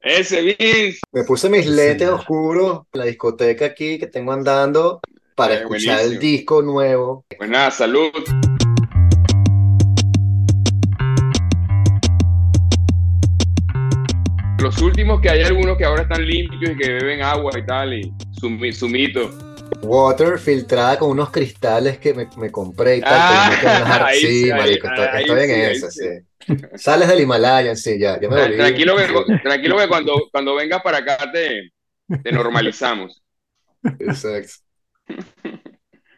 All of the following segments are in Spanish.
Ese Vince. Me puse mis Sí, lentes oscuros en la discoteca aquí que tengo andando para Eh, escuchar el disco nuevo. Pues nada, salud. Los últimos que hay algunos que ahora están limpios y que beben agua y tal, y sumi- sumito. Water filtrada con unos cristales que me, me compré y tal. Ah, ahí sí, sí, ahí- marico, estoy, ahí estoy en sí, ahí esa, sí. sí. Sales del Himalaya, sí, ya, ya me volví. Tranquilo que, tranquilo que cuando, cuando vengas para acá te, te normalizamos. Exacto.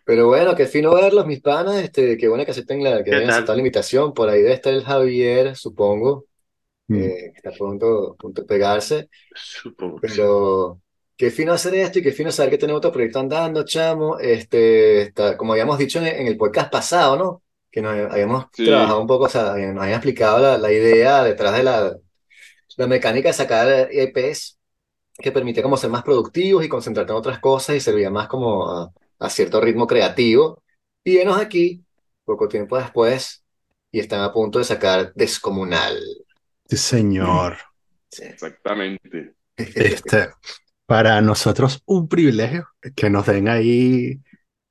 Pero bueno, qué fino verlos, mis panas. Este, qué bueno que acepten la, que ¿Qué hayan aceptado la invitación. Por ahí debe estar el Javier, supongo, Mm. eh, que está pronto, pronto de pegarse. Supongo. Pero qué fino hacer esto y qué fino saber que tenemos otro proyecto andando, chamo. Este, está, como habíamos dicho en, en el podcast pasado, ¿no? Que nos habíamos Sí. trabajado un poco, o sea, nos habían explicado la, la idea detrás de la, la mecánica de sacar EPs que permitía como ser más productivos y concentrarte en otras cosas y servía más como a, a cierto ritmo creativo. Y enos aquí, poco tiempo después, y están a punto de sacar Descomunal. Sí, señor. Sí. Exactamente. Este, para nosotros un privilegio que nos den ahí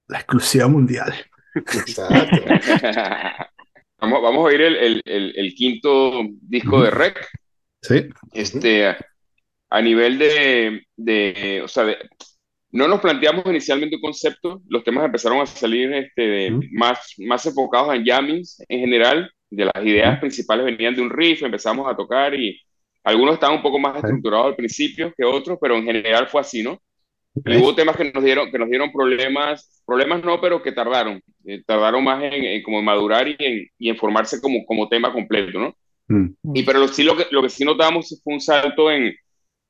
la exclusiva mundial. Exacto. Vamos, vamos a oír el, el- el- el quinto disco de Rec. Sí, Este, a nivel de, de, o sea, de- no nos planteamos inicialmente un concepto, los temas empezaron a salir este, más, más enfocados en jammings en general, de las ideas principales venían de un riff, empezamos a tocar y algunos estaban un poco más estructurados al principio que otros, pero en general fue así, ¿no? Y hubo temas que nos dieron, que nos dieron problemas, problemas no, pero que tardaron, eh, tardaron más en, en como madurar y en, y en formarse como, como tema completo, ¿no? Mm, Y pero lo, sí, lo que, lo que sí notamos fue un salto en,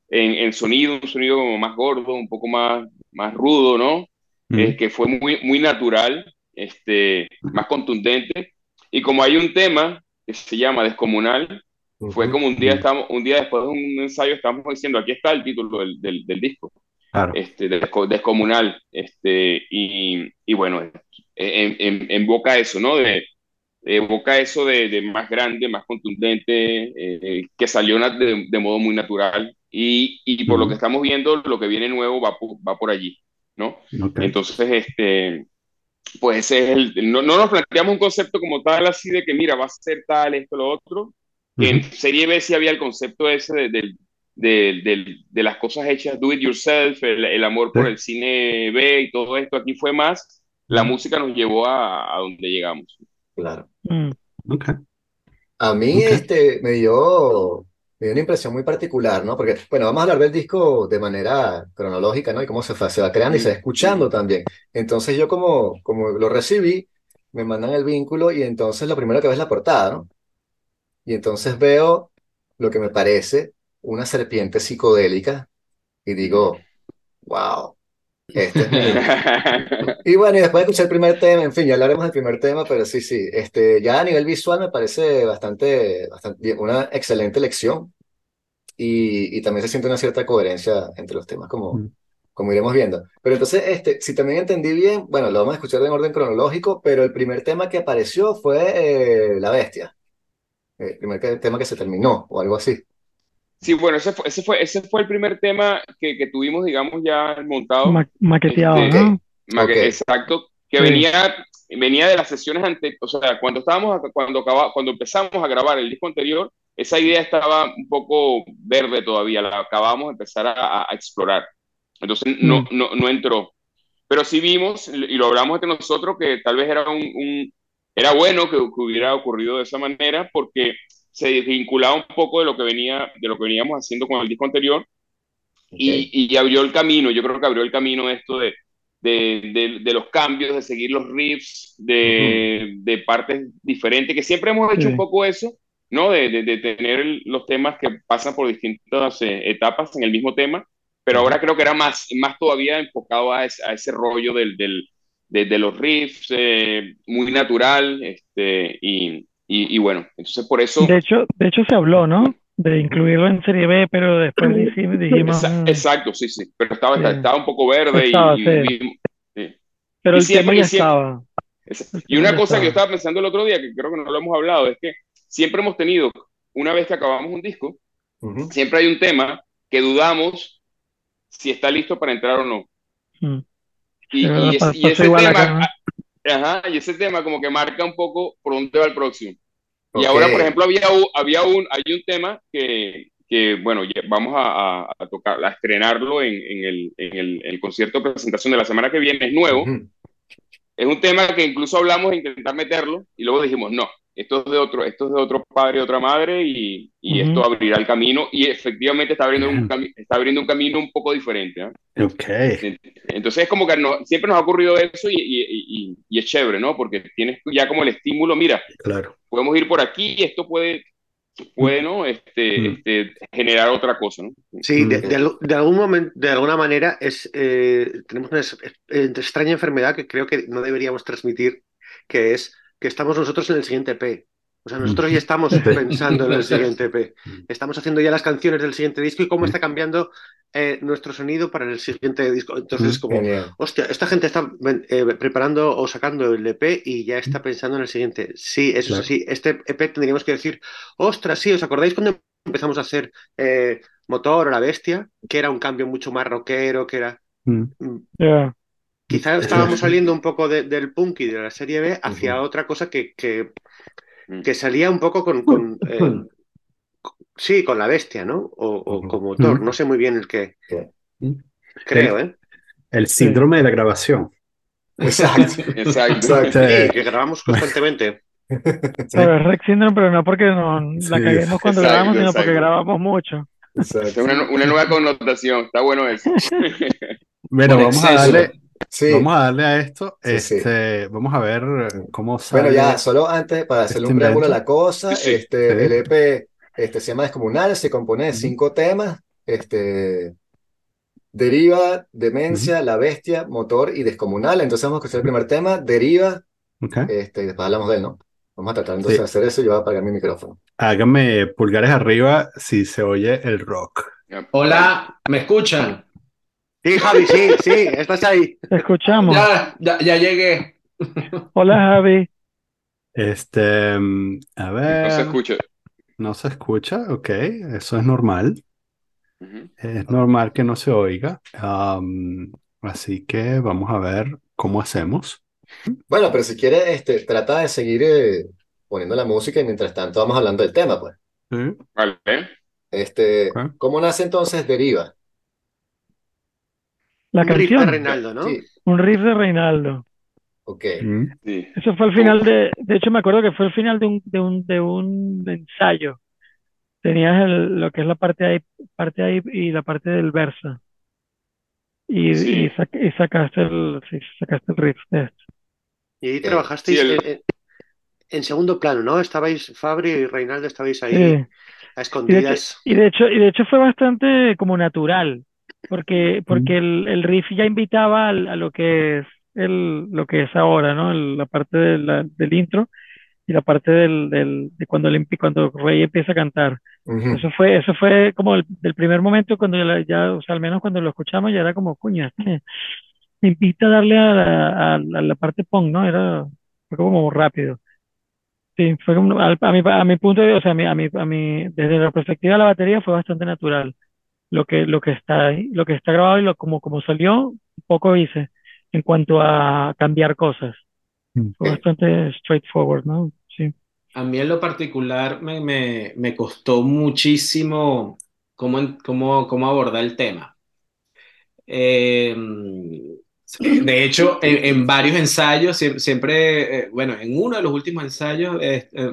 en, en sonido, un sonido como más gordo, un poco más, más rudo, ¿no? mm. Eh, que fue muy, muy natural, este, más contundente. Y como hay un tema que se llama Descomunal, fue como un día, estamos, un día después de un ensayo estamos diciendo, aquí está el título del, del, del disco, Claro. este, Desco- Descomunal. Este, y, y bueno, en, en, evoca eso, ¿no? De, evoca eso de, de más grande, más contundente, eh, que salió de, de modo muy natural. Y, y por lo que estamos viendo, lo que viene nuevo va por, va por allí, ¿no? Entonces, este, pues ese es el, no, no nos planteamos un concepto como tal así de que, mira, va a ser tal, esto, lo otro. Que en. Serie B sí había el concepto ese de, de, de, de- de las cosas hechas do it yourself, el, el amor por el cine B y todo esto. Aquí fue más, la música nos llevó a, a donde llegamos. Claro. Mm. Ok. A mí Ok. este, me dio, me dio una impresión muy particular, ¿no? Porque, bueno, vamos a hablar del disco de manera cronológica, ¿no? Y cómo se, se va creando y se va escuchando también. Entonces yo como, como lo recibí, me mandan el vínculo y entonces lo primero que veo es la portada, ¿no? Y entonces veo lo que me parece una serpiente psicodélica y digo, wow, este es mi, Y bueno, y después de escuchar el primer tema, en fin, ya hablaremos del primer tema, pero sí, sí, este, ya a nivel visual me parece bastante, bastante una excelente elección y, y también se siente una cierta coherencia entre los temas, como, Mm. como iremos viendo. Pero entonces, este, si también entendí bien, bueno, lo vamos a escuchar en orden cronológico, pero el primer tema que apareció fue eh, La Bestia, el primer que- tema que se terminó o algo así. Sí, bueno, ese fue, ese fue, ese fue el primer tema que, que tuvimos, digamos, ya montado. Ma- maqueteado, Este, ¿no? Ma- que- Ok. Exacto, que Sí. venía, venía de las sesiones antes, o sea, cuando estábamos, cuando, acaba- cuando empezamos a grabar el disco anterior, esa idea estaba un poco verde todavía, la acabamos de empezar a, a- a explorar. Entonces no, Mm. no, no entró. Pero sí vimos, y lo hablamos entre nosotros, que tal vez era un, un- era bueno que, que hubiera ocurrido de esa manera, porque se desvinculaba un poco de lo que venía, de lo que veníamos haciendo con el disco anterior, y, y abrió el camino, yo creo que abrió el camino esto de, de, de, de los cambios, de seguir los riffs, de, de partes diferentes, que siempre hemos hecho un poco eso, ¿no? De, de, de tener los temas que pasan por distintas eh, etapas en el mismo tema, pero ahora creo que era más, más todavía enfocado a ese, a ese rollo del, del, de, de los riffs, eh, muy natural, este, y, y, y bueno, entonces por eso... De hecho, de hecho se habló, ¿no? De incluirlo en Serie B, pero después dijimos, mm, Exacto, sí, sí, pero estaba, Sí. estaba un poco verde y- Estaba, y, sí. sí. pero y el siempre- tema y ya siempre- estaba. Y una cosa que yo estaba. pensando el otro día, que creo que no lo hemos hablado, es que siempre hemos tenido, una vez que acabamos un disco, siempre hay un tema que dudamos si está listo para entrar o no. Mm. Y, y es- y ese tema, ajá, y ese tema como que marca un poco por dónde va el próximo. Y Ok. ahora, por ejemplo, había, un- había un, hay un tema que, que bueno, vamos a, a- a tocar, a estrenarlo en, en el, en el, el concierto de presentación de la semana que viene, es nuevo. Ujú. Es un tema que incluso hablamos de intentar meterlo y luego dijimos, no, esto es de otro, esto es de otro padre y otra madre y, y Ujú. esto abrirá el camino y efectivamente está abriendo un, está abriendo un camino un poco diferente. ¿ah? Ok. Entonces es como que no- siempre nos ha ocurrido eso y, y- y- y es chévere, ¿no? Porque tienes ya como el estímulo, mira, Claro. podemos ir por aquí y esto puede, puede ¿no? este, Mm. este, generar otra cosa, ¿no? Sí, de, Mm. de de algún momento, de alguna manera es, eh, tenemos una eh, extraña enfermedad que creo que no deberíamos transmitir, que es que estamos nosotros en el siguiente P. O sea, nosotros ya estamos Sí. pensando en el siguiente P. Estamos haciendo ya las canciones del siguiente disco y cómo Mm. está cambiando eh, nuestro sonido para el siguiente disco. Entonces, Mm. como, hostia, esta gente está eh, preparando o sacando el EP y ya está pensando en el siguiente. Sí, eso Claro. es así. Este EP tendríamos que decir, ostras, sí, ¿os acordáis cuando empezamos a hacer eh, Motor o La Bestia? Que era un cambio mucho más rockero, que era... Mm. mm, Ya. Quizá Eso estábamos es. saliendo un poco de- del punk y de la serie B hacia otra cosa que, que, Mm. que salía un poco con, con, eh, sí, con la bestia, ¿no? O, o motor, Ujú. no sé muy bien el que. Creo, ¿eh? El síndrome de la grabación. Exacto. Exacto. Exacto. Sí, que grabamos constantemente. Pero es Rex Syndrome, pero no porque nos la Sí. caguemos cuando Exacto, grabamos, sino exacto. porque grabamos mucho. Exacto. una, una nueva connotación, está bueno eso. Bueno, vamos a darle, Sí. vamos a darle a esto. Sí, sí. Este, vamos a ver cómo sale. Bueno, ya, solo antes, para hacerle este un preámbulo a la cosa, este, Sí. el EP este, se llama Descomunal, se compone de cinco temas, este, Deriva, Demencia, La Bestia, Motor y Descomunal. Entonces vamos a escuchar el primer tema, Deriva, Ok. este, y después hablamos de él, ¿no? Vamos a tratar entonces Sí. de hacer eso y yo voy a apagar mi micrófono. Háganme pulgares arriba si se oye el rock. Hola, ¿me escuchan? Sí, Javi, sí, sí, estás ahí. Te escuchamos. Ya, ya, ya llegué. Hola, Javi. Este, mm, a No se ver, escucha. no se escucha, ok, eso es normal. Es normal que no se oiga. Así que vamos a ver cómo hacemos. Bueno, pero si quieres, este, trata de seguir eh, poniendo la música y mientras tanto vamos hablando del tema, pues. Sí. Vale. Este. ¿cómo nace entonces Deriva? La Un riff de Reinaldo, ¿no? Sí, un riff de Reinaldo. ok. Mm, Sí. Eso fue el final de, de hecho me acuerdo que fue el final de un, de un, de un ensayo. Tenías el- lo que es la parte ahí, parte ahí y la parte del verso. Y, Sí. y, sac- y sacaste el, sí, sacaste el riff de esto. Y ahí trabajasteis Sí, el- en, segundo plano, ¿no? Estabais, Fabri y Reinaldo, estabais ahí Sí. a Y de hecho, escondidas. y de hecho, y de hecho fue bastante como natural, porque, porque el, el riff ya invitaba al- a, lo que es el, lo que es ahora, ¿no? El- la parte de la- del intro y la parte del, del, de cuando, el, cuando Rey empieza a cantar. Ujú. Eso fue, eso fue como el, del primer momento cuando ya, ya, o sea, al menos cuando lo escuchamos ya era como, cuña, me, me invita a darle a la, a, a la parte punk, ¿no? Era, fue como rápido. Sí, fue como, al- a mi, a mi punto de, o sea, a mi, a mi, a mi, desde la perspectiva de la batería fue bastante natural. Lo que, lo que está ahí, lo que está grabado y lo, como, como salió, poco hice en cuanto a cambiar cosas. Mm. Fue bastante straightforward, ¿no? Sí. A mí en lo particular me, me, me costó muchísimo cómo, cómo, cómo abordar el tema. Eh, de hecho, en, en varios ensayos, siem- siempre, eh, bueno, en uno de los últimos ensayos, eh, eh,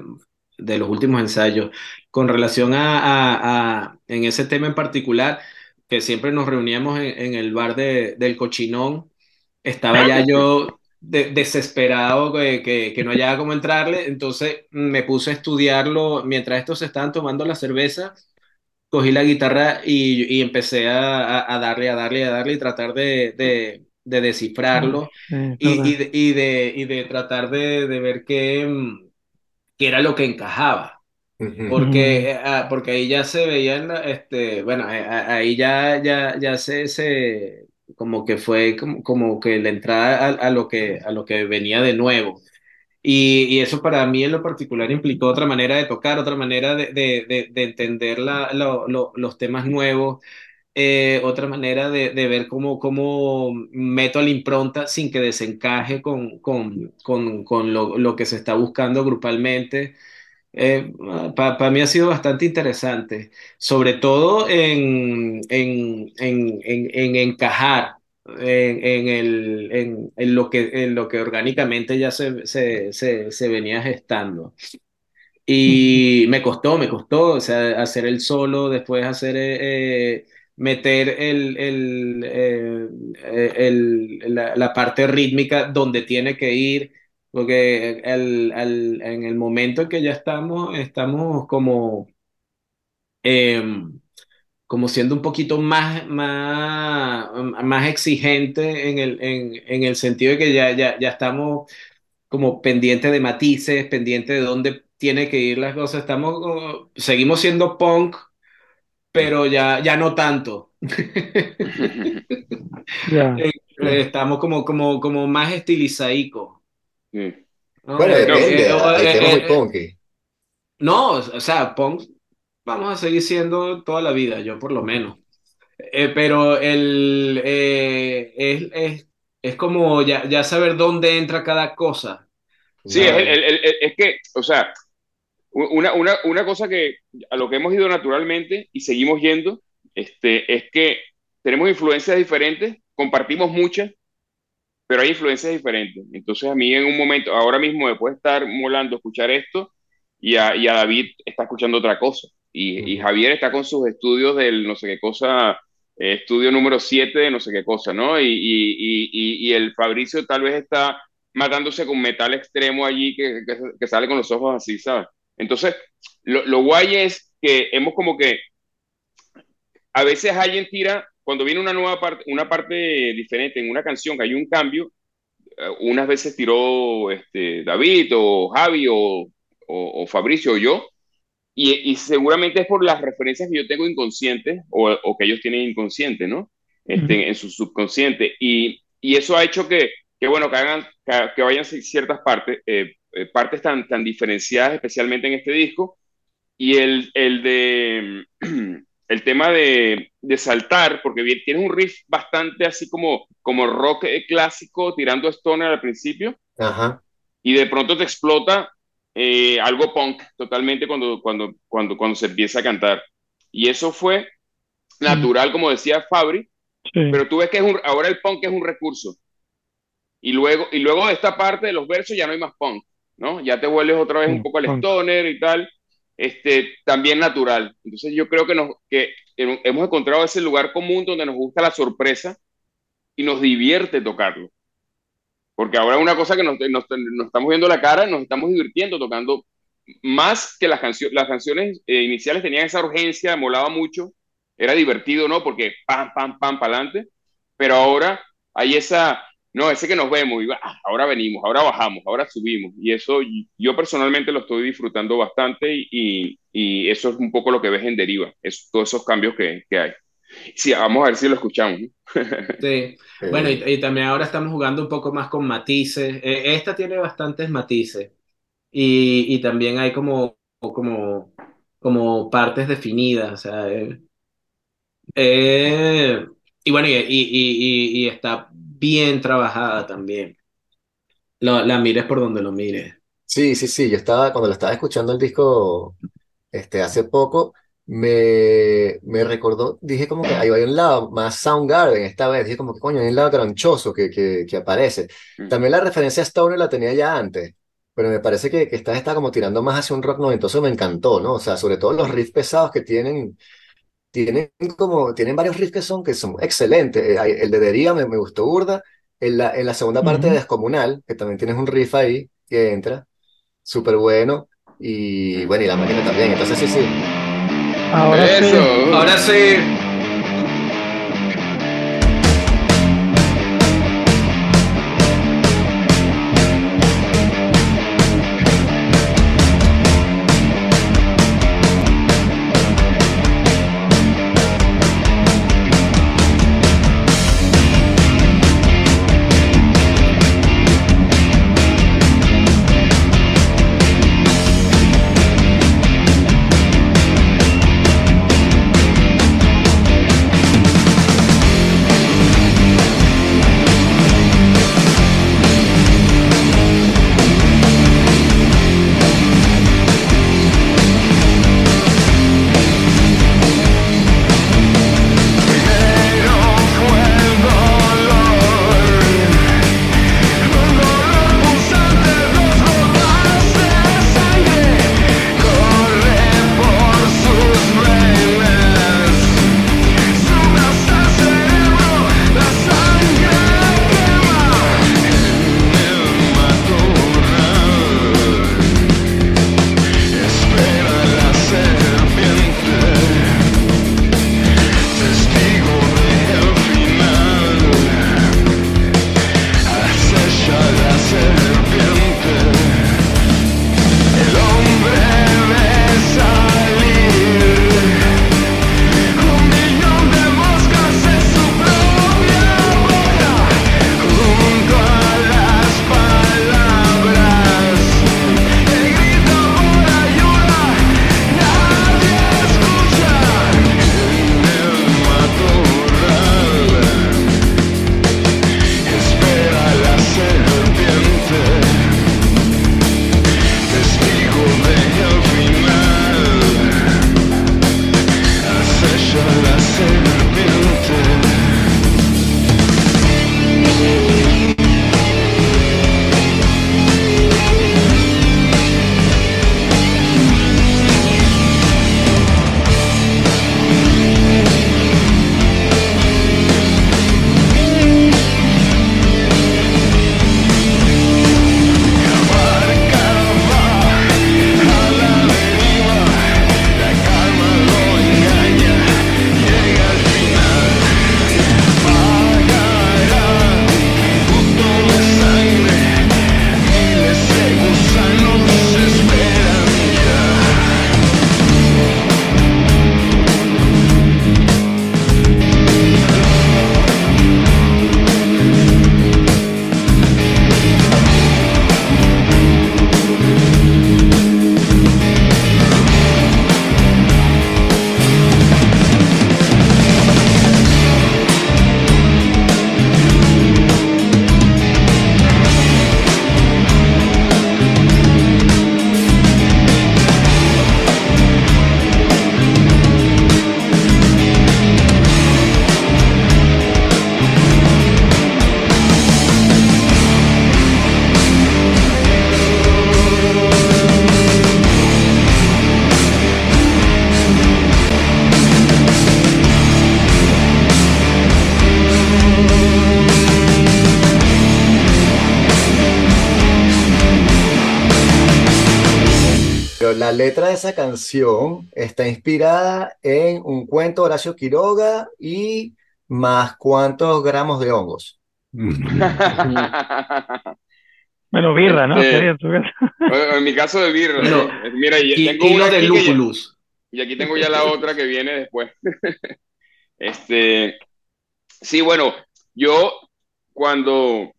de los últimos ensayos, con relación a, a- a- en ese tema en particular, que siempre nos reuníamos en, en el bar de- del Cochinón, estaba ya yo de- desesperado que, que, que no hallaba cómo entrarle, entonces me puse a estudiarlo. Mientras estos se estaban tomando la cerveza cogí la guitarra y, y empecé a, a- darle, a darle, a darle y tratar de, de- de descifrarlo Sí, es y, y de, y de- y de tratar de, de ver qué, qué era lo que encajaba. Porque, eh, ah, porque ahí ya se veía, en la- este, bueno, eh, ah, ahí ya, ya, ya se, se, como que fue como, como que la entrada a, a lo que, a lo que venía de nuevo. Y, y, eso para mí en lo particular implicó otra manera de tocar, otra manera de, de, de entender la, lo, lo, los temas nuevos, eh, otra manera de, de, ver cómo, cómo meto la impronta sin que desencaje con, con, con, con lo, lo, que se está buscando grupalmente. Eh, Para pa mí ha sido bastante interesante, sobre todo en, en, en, en encajar en, el, en, en, lo que, en lo que orgánicamente ya se, se, se, se venía gestando. Y me costó, me costó, o sea, hacer el solo, después hacer... Eh, meter el, el, eh, el, la, parte rítmica donde tiene que ir, porque en el momento en que ya estamos, estamos como, eh, como siendo un poquito más, más, más exigente en el, en, en el sentido de que ya, ya, ya estamos como pendientes de matices, pendientes de dónde tiene que ir las cosas. Estamos, seguimos siendo punk, pero ya, ya no tanto. Eh, Estamos como, como, como más estilizaico. Mm. ¿no? Bueno, Eh, depende, eh, hay eh, temas muy eh, punky. No, o sea, punk vamos a seguir siendo toda la vida, yo por lo menos. Eh, pero el, eh, es, es, es como ya, ya saber dónde entra cada cosa. Sí, es, ¿sabes? el- el- el- es que, o sea, una, una, una cosa que a lo que hemos ido naturalmente y seguimos yendo, este, es que tenemos influencias diferentes, compartimos muchas, pero hay influencias diferentes. Entonces a mí en un momento, ahora mismo me puede estar molando escuchar esto y a, y a David está escuchando otra cosa. Y, y Javier está con sus estudios del no sé qué cosa, eh, estudio número 7 de no sé qué cosa, ¿no? Y, y, el Fabricio tal vez está matándose con metal extremo allí que, que, que sale con los ojos así, ¿sabes? Entonces, lo, lo guay es que hemos como que a veces alguien tira, cuando viene una nueva parte, una parte diferente en una canción, que hay un cambio, eh, unas veces tiró este, David o Javi o, o, o Fabricio o yo, y, y, seguramente es por las referencias que yo tengo inconscientes o, o que ellos tienen inconsciente, ¿no? Este, en su subconsciente. Y, y, eso ha hecho que, que bueno, que, hagan, que, que vayan ciertas partes, eh, eh, partes tan, tan diferenciadas, especialmente en este disco. Y el, el de el tema de, de saltar, porque bien, tienes un riff bastante así como, como rock eh, clásico, tirando stoner al principio, Ajá. y de pronto te explota eh, algo punk totalmente cuando, cuando, cuando, cuando se empieza a cantar. Y eso fue natural, como decía Fabri, Sí. pero tú ves que es un, ahora el punk es un recurso. Y luego, y luego de esta parte de los versos ya no hay más punk, ¿no? Ya te vuelves otra vez un poco al stoner y tal, este, también natural. Entonces yo creo que, nos, que hemos encontrado ese lugar común donde nos gusta la sorpresa y nos divierte tocarlo. Porque ahora una cosa que nos, nos, nos estamos viendo la cara, nos estamos divirtiendo tocando más que las, cancio las canciones eh, iniciales tenían esa urgencia, molaba mucho, era divertido, ¿no? Porque pam, pam, pam, para adelante, pero ahora hay esa, no, ese que nos vemos y ah, ahora venimos, ahora bajamos, ahora subimos, y eso yo personalmente lo estoy disfrutando bastante y, y eso es un poco lo que ves en Deriva, es, todos esos cambios que, que hay. Sí, vamos a ver si lo escuchamos. Sí, bueno, y, y, también ahora estamos jugando un poco más con matices. Eh, esta tiene bastantes matices y, y también hay como, como, como partes definidas. O sea, eh, eh, y bueno, y, y, y, está bien trabajada también. Lo, la mires por donde lo mires. Sí, sí, sí. Yo estaba, cuando lo estaba escuchando el disco este, hace poco, me, me recordó, dije como que ahí hay un lado más Soundgarden esta vez, dije como que coño, hay un lado granchoso que, que, que aparece. También la referencia a Stoner la tenía ya antes, pero me parece que, que esta está como tirando más hacia un rock noventoso, me encantó, ¿no? O sea, sobre todo los riffs pesados que tienen, tienen como, tienen varios riffs que son, que son excelentes. Eh, El de Deriva me, me gustó burda, en la, en la segunda parte de Descomunal, que también tienes un riff ahí que entra, súper bueno, y bueno, y la máquina también, entonces sí, sí. Ahora sí. Eso. Ahora sí. Esa canción está inspirada en un cuento de Horacio Quiroga y más cuántos gramos de hongos. Bueno, birra, ¿no? Este, Sería en tu caso. En mi caso de birra, Bueno, ¿no? mira, y Y, tengo y una de ya- lúpulus. y aquí tengo ya la otra que viene después. Este, sí, bueno, yo cuando, o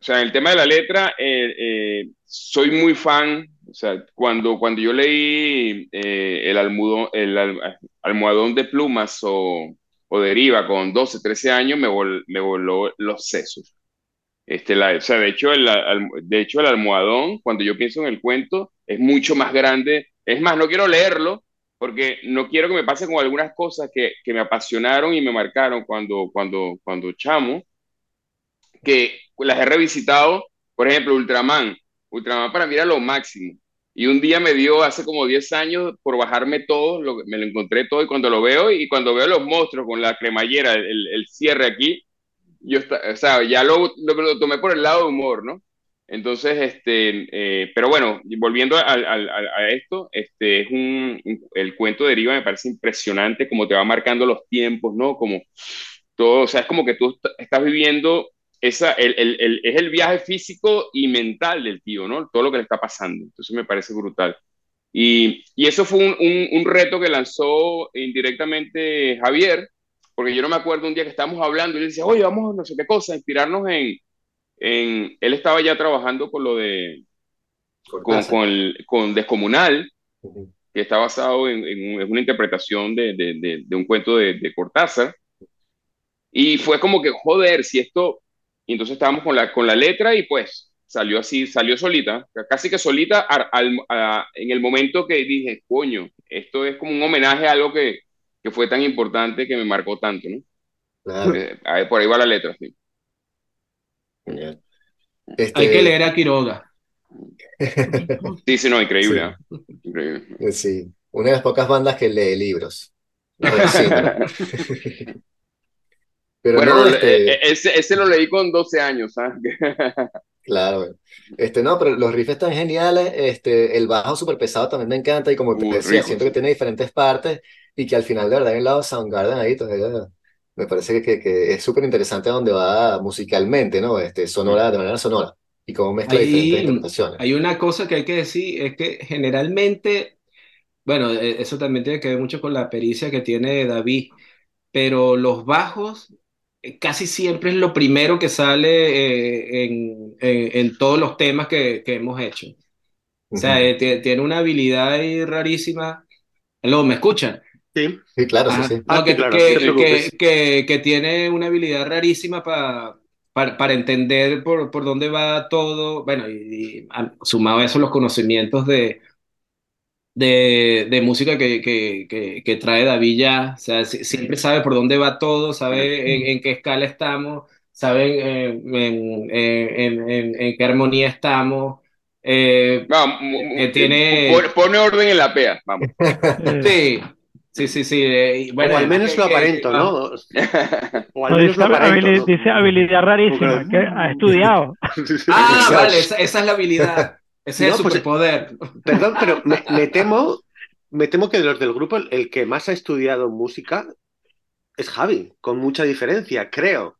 sea, el tema de la letra, eh, eh, soy muy fan, o sea, cuando, cuando yo leí eh, el, almudón, el al- almohadón de plumas o, o deriva con 12, 13 años, me, vol- me voló los sesos. Este, la, o sea, de hecho, el, al- de hecho, el almohadón, cuando yo pienso en el cuento, es mucho más grande. Es más, no quiero leerlo porque no quiero que me pase con algunas cosas que, que me apasionaron y me marcaron cuando, cuando, cuando chamo, que las he revisitado. Por ejemplo, Ultraman. Ultraman para mí era lo máximo. Y un día me dio, hace como 10 años, por bajarme todo, lo- me lo encontré todo y cuando lo veo, y cuando veo los monstruos con la cremallera, el, el cierre aquí, yo, está- o sea, ya lo, lo, lo tomé por el lado de humor, ¿no? Entonces, este, eh, pero bueno, volviendo al- al- a, esto, este, es un, un- el cuento de Deriva me parece impresionante, como te va marcando los tiempos, ¿no? Como todo, o sea, es como que tú est- estás viviendo esa, el, el, el- es el viaje físico y mental del tío, ¿no? Todo lo que le está pasando. Entonces me parece brutal. Y, y eso fue un, un, un reto que lanzó indirectamente Javier, porque yo no me acuerdo un día que estábamos hablando y él decía, oye, vamos a no sé qué cosa, inspirarnos en, en... Él estaba ya trabajando con lo de... Con, con, con Descomunal, que está basado en, en una interpretación de, de, de, de un cuento de, de Cortázar. Y fue como que, joder, si esto... Y entonces estábamos con la, con la letra y pues salió así, salió solita, casi que solita al- al- a- en el momento que dije, coño, esto es como un homenaje a algo que, que fue tan importante que me marcó tanto, ¿no? Claro, Eh, ahí- por ahí va la letra, sí. genial. Hay que Este, leer a Quiroga. Sí, sí, no, increíble, Sí. ¿ah? Increíble. Sí, una de las pocas bandas que lee libros. No. Pero Bueno, no, este, eh, eh, ese, ese lo leí con 12 años, ¿sabes? claro, este no, pero los riffs están geniales, este, el bajo súper pesado también me encanta y como te decía, rico, siento que tiene diferentes partes y que al final de verdad hay un lado Soundgarden ahí, todavía me parece que, que, que es súper interesante donde va musicalmente, ¿no? Este, sonora, de manera sonora y cómo mezcla diferentes Hay, interpretaciones. hay una cosa que hay que decir, es que generalmente, bueno, eh, eso también tiene que ver mucho con la pericia que tiene David, pero los bajos eh, casi siempre es lo primero que sale eh, en, en- en todos los temas que, que hemos hecho. O sea, Ujú. eh, tie- tiene una habilidad ahí rarísima. Luego, ¿me escuchan? Sí, Sí, claro, sí, Ajá. sí. No, Ah, que, claro, que- que- que- que tiene una habilidad rarísima pa- para, para entender por, por dónde va todo. Bueno, y, y sumado a eso los conocimientos de, de, de música que, que, que, que trae David ya. O sea, si- siempre sabe por dónde va todo, sabe en, en qué escala estamos, sabe en, en, en, en- en qué armonía estamos. Eh, Vamos, que tiene- pone, orden en la pea, vamos. Eh, sí, sí, sí, sí. eh, bueno, o al menos que- lo aparento, ah, ¿no? O al no, menos dice, lo aparento, habili- ¿no? dice habilidad rarísima, que ha estudiado. Ah, vale, esa, esa es la habilidad. Ese es No, el pues, superpoder. Perdón, pero me, me temo, me temo que de los del grupo el, que más ha estudiado música es Javi, con mucha diferencia, creo,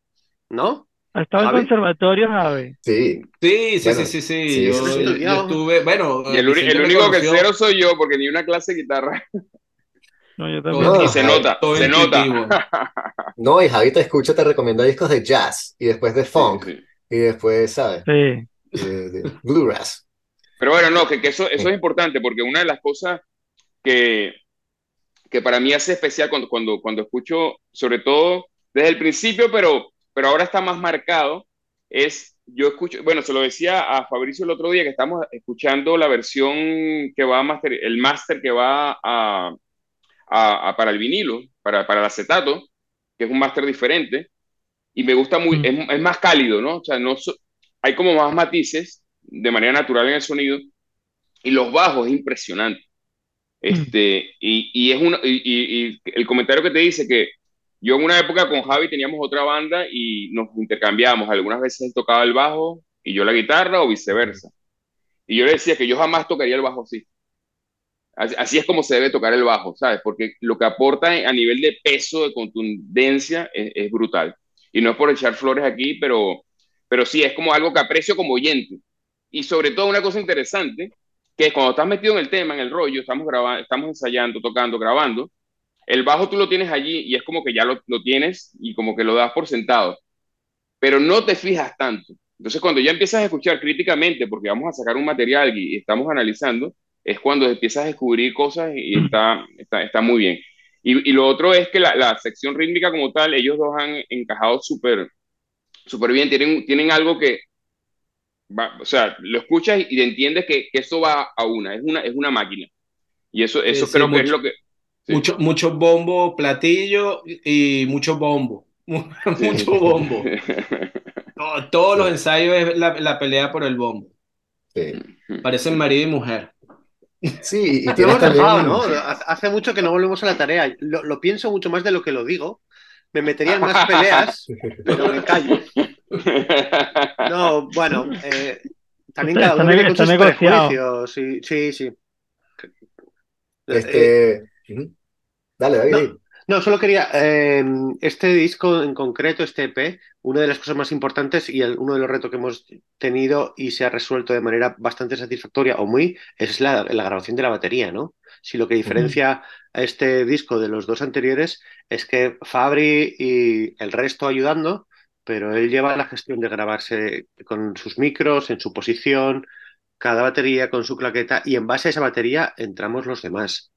¿no? Ha estado en conservatorio, Javi. Sí, Sí, sí, Bueno, sí, sí, sí. sí, Yo, sí, sí. yo- yo estuve, bueno, Y el, único que cero soy yo, porque ni una clase de guitarra. No, yo también. No, Y se Javi, nota, todo se nota. no, y Javi te escucha, te recomienda discos de jazz y después de funk Sí, sí. y después, ¿sabes? Sí. De, de bluegrass. Pero bueno, no, que, que eso, eso es importante, porque una de las cosas que, que para mí hace especial cuando, cuando, cuando escucho, sobre todo desde el principio, pero, pero ahora está más marcado, es, yo escucho, bueno, se lo decía a Fabricio el otro día que estamos escuchando la versión que va a master, el máster que va a, a- a- para el vinilo, para, para el acetato, que es un máster diferente, y me gusta muy, Mm. es, es más cálido, ¿no? O sea, no hay como más matices de manera natural en el sonido, y los bajos es impresionante. Este, y, y es una, y, y- y el comentario que te dice que yo en una época con Javi teníamos otra banda y nos intercambiábamos. Algunas veces él tocaba el bajo y yo la guitarra o viceversa. Y yo le decía que yo jamás tocaría el bajo así. Así, es como se debe tocar el bajo, ¿sabes? Porque lo que aporta a nivel de peso, de contundencia, es, brutal. Y no es por echar flores aquí, pero, pero sí, es como algo que aprecio como oyente. Y sobre todo una cosa interesante, que cuando estás metido en el tema, en el rollo, estamos, grabando, estamos ensayando, tocando, grabando, el bajo tú lo tienes allí y es como que ya lo, lo tienes y como que lo das por sentado, pero no te fijas tanto. Entonces, cuando ya empiezas a escuchar críticamente, porque vamos a sacar un material y estamos analizando, es cuando empiezas a descubrir cosas y está, está, está muy bien. Y, y, lo otro es que la, la, sección rítmica como tal, ellos dos han encajado súper súper bien, tienen, tienen algo que, va, o sea, lo escuchas y entiendes que, que, eso va a una, es una, es una máquina. Y eso, eso sí, creo sí, que mucho, es lo que... Sí. Mucho, mucho bombo, platillo y mucho bombo. mucho bombo. Todo, todos los ensayos es la, la, pelea por el bombo. Parecen marido y mujer. Sí, y también... dejado, ¿no? Hace mucho que no volvemos a la tarea. Lo, lo, pienso mucho más de lo que lo digo. Me metería en más peleas, pero me callo. No, bueno, eh, también cada uno tiene sus prejuicios. Sí, sí, sí. Este... Eh, Dale, David. No. No, solo quería, eh, este disco en concreto, este EP, una de las cosas más importantes y el, uno de los retos que hemos tenido y se ha resuelto de manera bastante satisfactoria o muy, es la, la grabación de la batería, ¿no? Si lo que diferencia a este disco de los dos anteriores es que Fabri y el resto ayudando, pero él lleva la gestión de grabarse con sus micros, en su posición, cada batería con su claqueta y en base a esa batería entramos los demás.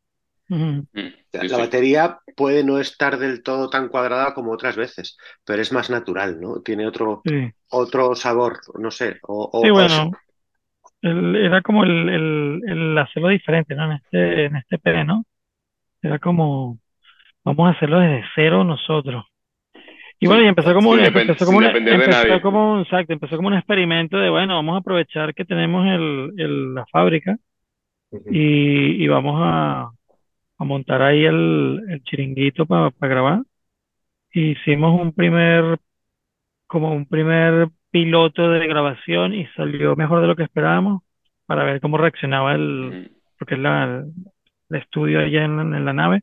Mm, La sí, batería puede no estar del todo tan cuadrada como otras veces, pero es más natural, ¿no? Tiene otro, Sí, otro sabor, no sé. O, o- sí, bueno, el- era como el, el, el hacerlo diferente, ¿no? En este, en este EP, ¿no? Era como, vamos a hacerlo desde cero nosotros. Y bueno, y empezó como, depend- empezó como, un- empezó como, exacto, empezó como un experimento de, bueno, vamos a aprovechar que tenemos el, el- la fábrica y, y vamos a, a montar ahí el, el chiringuito para grabar. Hicimos un primer, como un primer piloto de grabación y salió mejor de lo que esperábamos para ver cómo reaccionaba el, porque es la, el estudio allá en, en la nave.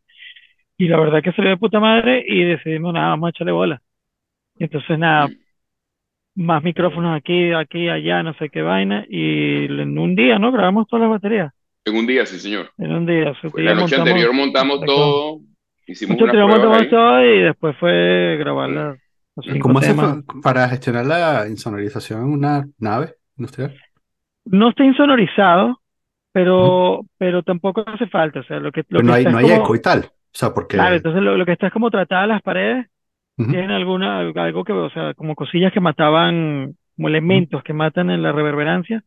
Y la verdad que salió de puta madre y decidimos, nada, vamos a echarle bola. Entonces, nada, más micrófonos aquí, aquí, allá, no sé qué vaina. Y en un día, ¿no? Grabamos todas las baterías. En un día, sí, señor. En un día. ese Fue día la noche montamos- anterior montamos todo, hicimos pruebas montamos todo y después fue grabar la- los cinco ¿Cómo hace temas. fa- para gestionar la insonorización en una nave industrial? No está insonorizado, pero, pero tampoco hace falta. O sea, lo que, lo Pero que no hay, no hay como- eco y tal. O sea, porque... Claro, entonces lo, lo que está es como tratadas las paredes, Tienen alguna, algo que, o sea, como cosillas que mataban, como elementos que matan en la reverberancia,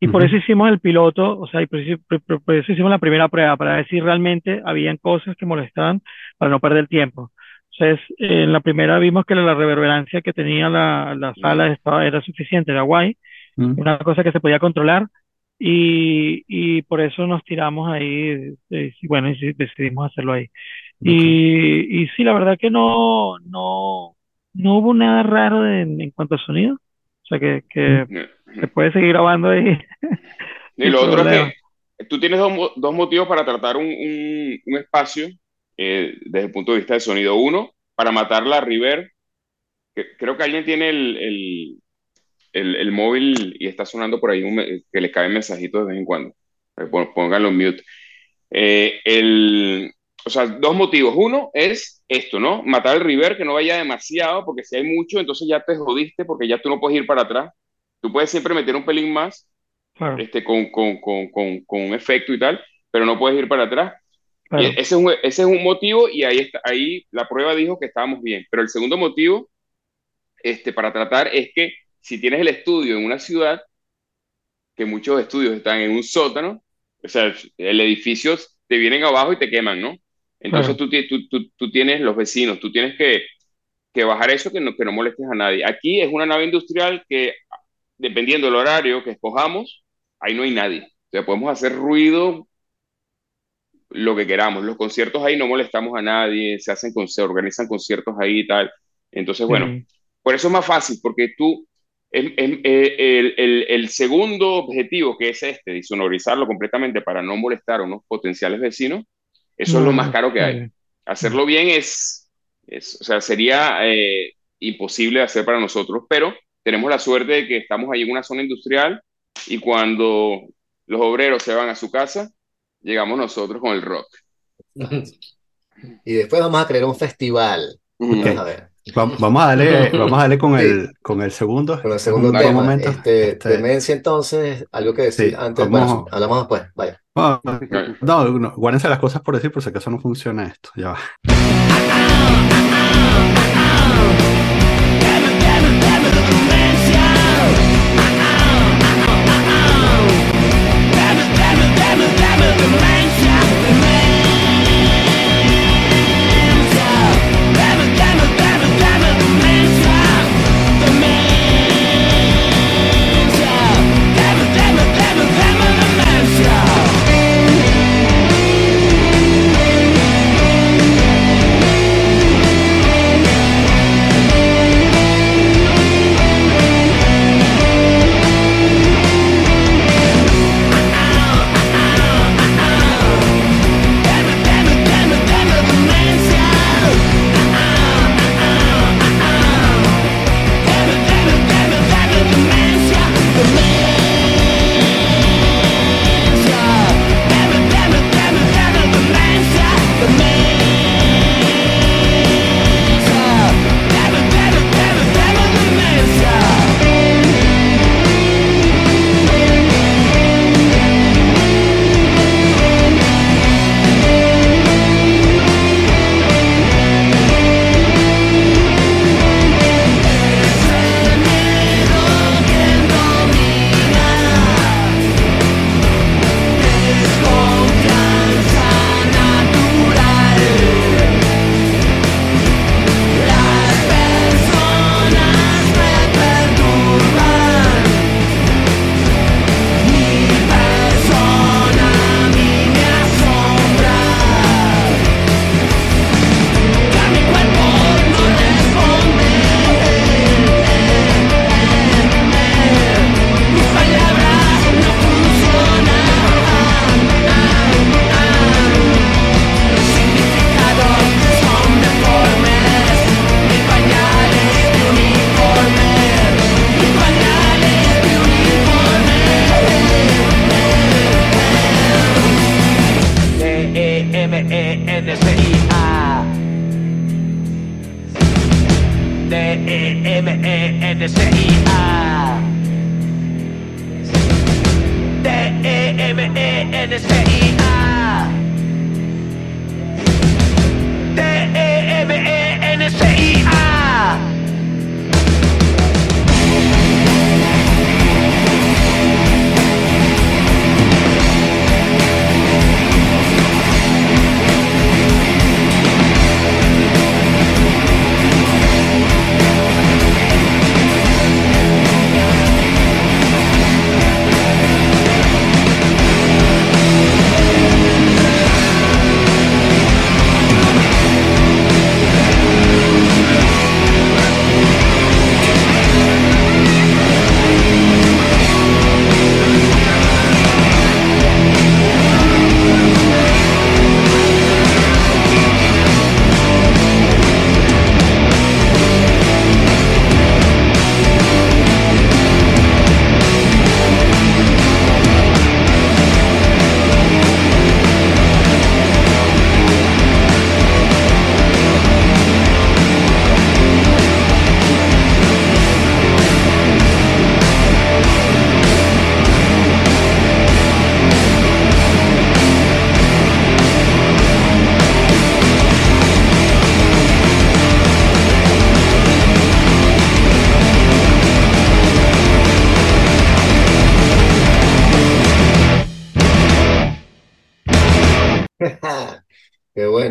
y por Ujú. eso hicimos el piloto, o sea, y por eso, por- por- por eso hicimos la primera prueba, para ver si realmente habían cosas que molestaban para no perder tiempo. Entonces, en la primera vimos que la reverberancia que tenía la, la sala estaba, era suficiente, era guay, Mm. una cosa que se podía controlar, y, y por eso nos tiramos ahí, y bueno, y decidimos hacerlo ahí. Y, y sí, la verdad que no, no, no hubo nada raro de- en cuanto a sonido. O sea que, que se puede seguir grabando ahí. Y lo otro es problema. que tú tienes dos, dos motivos para tratar un, un- un espacio eh, desde el punto de vista de sonido. Uno, para matar la reverb. que- creo que alguien tiene el, el, el- el móvil y está sonando por ahí un que le caen mensajitos de vez en cuando. Pónganlo en mute. Eh, el, o sea, dos motivos. Uno es esto, ¿no? Matar el reverb, que no vaya demasiado, porque si hay mucho, entonces ya te jodiste, porque ya tú no puedes ir para atrás. Tú puedes siempre meter un pelín más Claro, este, con, con, con, con, con un efecto y tal, pero no puedes ir para atrás. claro. Ese, es un, ese es un motivo y ahí, está, ahí la prueba dijo que estábamos bien. Pero el segundo motivo este, para tratar es que si tienes el estudio en una ciudad, que muchos estudios están en un sótano, o sea, el edificio te vienen abajo y te queman, ¿no? Entonces tú, ti- tú, tú, tú tienes los vecinos, tú tienes que, que bajar eso, que no, que no molestes a nadie. Aquí es una nave industrial que, dependiendo del horario que escojamos, ahí no hay nadie. O sea, podemos hacer ruido lo que queramos. Los conciertos ahí no molestamos a nadie, se hacen con, se organizan conciertos ahí y tal. Entonces, bueno, por eso es más fácil, porque tú es- es- eh, el, el- el segundo objetivo, que es este, de sonorizarlo completamente para no molestar a unos potenciales vecinos, eso es lo más caro que hay. Vale. Hacerlo bien es, es o sea, sería eh, imposible de hacer para nosotros, pero tenemos la suerte de que estamos ahí en una zona industrial y cuando los obreros se van a su casa, llegamos nosotros con el rock. Y después vamos a crear un festival. Vamos a ver. Va- Vamos a darle, vamos a darle con Sí. el, con el segundo. Con el segundo tema, momento. este, Este, demencia entonces, algo que decir Sí, antes, vamos- bueno, hablamos después, vaya. No, no, guárdense las cosas por decir por si acaso no funciona esto. Ya va.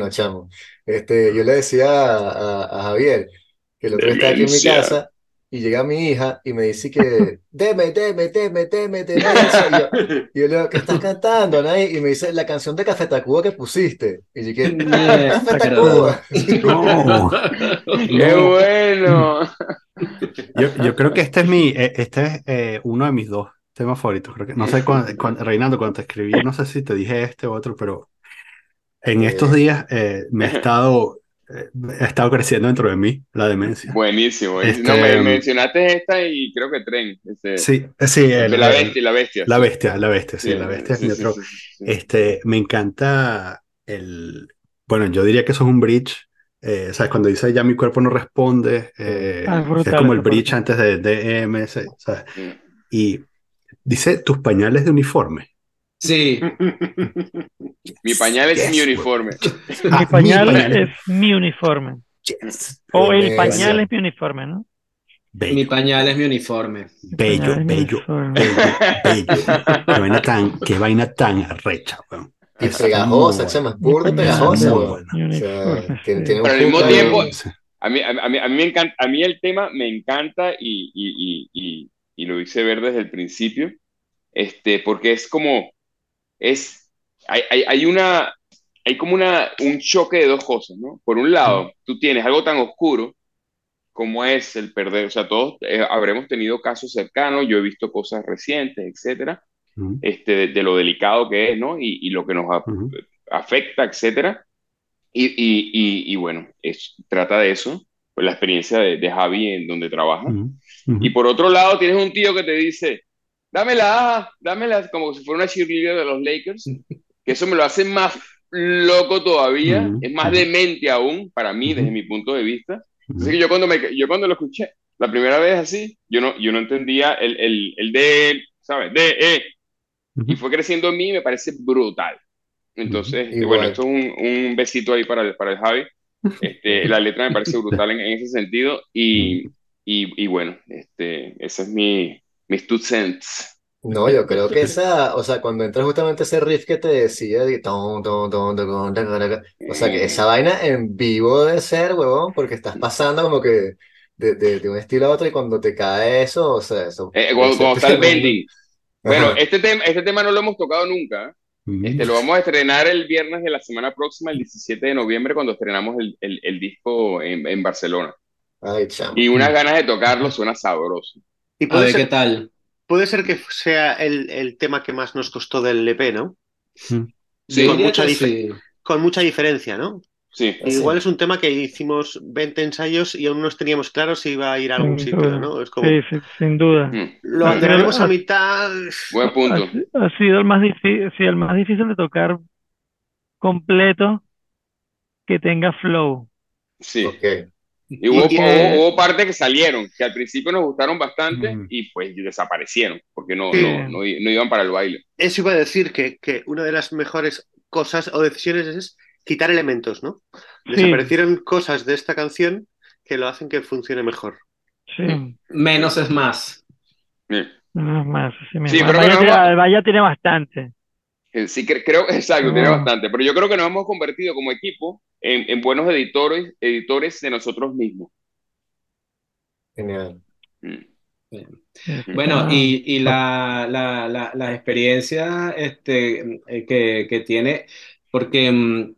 Bueno, chamo. Este, yo le decía a, a- a Javier que el otro día estaba aquí en mi casa y llega mi hija y me dice que deme, deme, deme, deme, demencia. Y yo, y yo le digo, ¿qué estás cantando, Anaí? Y me dice la canción de Café Tacuba que pusiste. Y yo que, Café Tacuba. No. ¡Qué bueno! Yo, yo creo que este es mi, eh, este es eh, uno de mis dos temas favoritos. Creo que, no sé, cuándo, cuándo- Reinaldo, cuando te escribí, no sé si te dije este u otro, pero en estos Eh. días eh, me ha estado, eh, ha estado creciendo dentro de mí la demencia. Buenísimo. buenísimo. Este, No, me mencionaste esta y creo que Tren. Este, Sí, eh, sí, el- la bestia, la bestia. la bestia, la bestia, sí, la bestia es sí, mi sí, otro. sí, sí, sí. Este, me encanta el, bueno, yo diría que eso es un bridge. Eh, ¿sabes? Cuando dice ya mi cuerpo no responde, eh, Ah, es brutal es como el bridge antes de DM, ¿sabes? Mm. Y dice tus pañales de uniforme. Sí, Mi pañal es Yes, mi uniforme. Ah, Mi pañal pañal. es mi uniforme. Yes. O el pañal es mi uniforme, ¿no? Bello, mi pañal es mi uniforme. Bello, mi bello, uniforme. bello, bello. Qué vaina tan, qué vaina tan arrecha, weón. Y pegajosa, es burda y pañal es pegajosa, weón. O sea, sí. Pero al mismo tiempo-. A mí, a, a mí, a mí me encanta, a mí el tema me encanta y, y, y, y, y lo hice ver desde el principio, este, porque es como, es, hay, hay, hay una, hay como una, un choque de dos cosas, ¿no? Por un lado, tú tienes algo tan oscuro como es el perder, o sea, todos eh, habremos tenido casos cercanos, yo he visto cosas recientes, etcétera, este, de, de lo delicado que es, ¿no? Y, y lo que nos a- afecta, etcétera. Y, y, y, bueno, es, trata de eso, pues la experiencia de, de Javi en donde trabaja. Y por otro lado, tienes un tío que te dice, dámela, dámela, como si fuera una cheerleader de los Lakers, que eso me lo hace más loco todavía, Ujú, es más demente aún para mí, desde mi punto de vista. Ujú. Así que yo cuando, me, yo cuando lo escuché, la primera vez así, yo no, yo no entendía el, el, el de, ¿sabes? De, eh, y Ujú. fue creciendo en mí y me parece brutal. Entonces, este, bueno, esto es un, un besito ahí para el, para el Javi. Este, la letra me parece brutal en, en ese sentido y, y, y bueno, este, ese es mi, mis two cents. No, yo creo que esa, o sea, cuando entra justamente ese riff que te decía, de ton, ton, ton, o sea, que eh. esa vaina en vivo debe ser, huevón, porque estás pasando como que de, de, un estilo a otro y cuando te cae eso, o sea, eso. Eh, cuando, cuando está el bending. Bueno, este tema, este tema no lo hemos tocado nunca. Este, lo vamos a estrenar el viernes de la semana próxima, el 17 de noviembre, cuando estrenamos el, el, disco en, en Barcelona. Ay, y unas ganas de tocarlo suena sabroso. Y A puede ver qué ser, tal. puede ser que sea el, el tema que más nos costó del EP, ¿no? Ujú. Sí, con mucha sí. Con mucha diferencia, ¿no? sí. Sí. Igual es un tema que hicimos 20 ensayos y aún no teníamos claro si iba a ir a algún Sin sitio, duda. ¿no? Es como, Sí, sí, sin duda. Mm, lo Ah, mira, a mitad. buen punto. Ha, si- ha sido el más difícil, sí, el más difícil de tocar completo que tenga flow. Sí. Ok. Y hubo, Y, hubo- hubo partes que salieron, que al principio nos gustaron bastante Mm. y pues desaparecieron, porque no, Sí. no, no, iban para el baile. Eso iba a decir que, que una de las mejores cosas o decisiones es quitar elementos, ¿no? Sí. Desaparecieron cosas de esta canción que lo hacen que funcione mejor. Sí, Menos es más. Sí. no es más. Sí, pero Vaya, tiene- Vaya tiene bastante. Eh, Sí, cre- creo, exacto, tiene Ah. bastante, pero yo creo que nos hemos convertido como equipo en, en buenos editores, editores de nosotros mismos. Genial. Mm. Bueno, Ah, y, y la, la, la, la experiencia este, eh, que, que tiene, porque mm,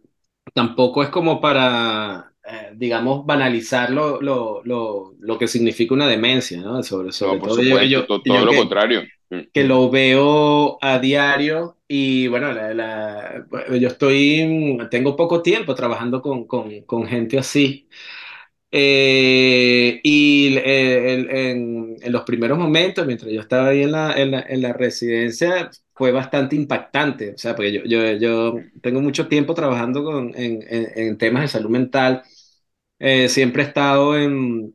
tampoco es como para, eh, digamos, banalizar lo, lo, lo, lo que significa una demencia, ¿no? Sobre, sobre No, por todo supuesto, yo- to- yo todo lo que- contrario. Que lo veo a diario y bueno, la- la- yo estoy, tengo poco tiempo trabajando con, con, con gente así. Eh, y eh, el- en, en los primeros momentos, mientras yo estaba ahí en la, en la, en la residencia, fue bastante impactante. O sea, porque yo, yo, yo tengo mucho tiempo trabajando con, en, en, en temas de salud mental. Eh, siempre he estado en,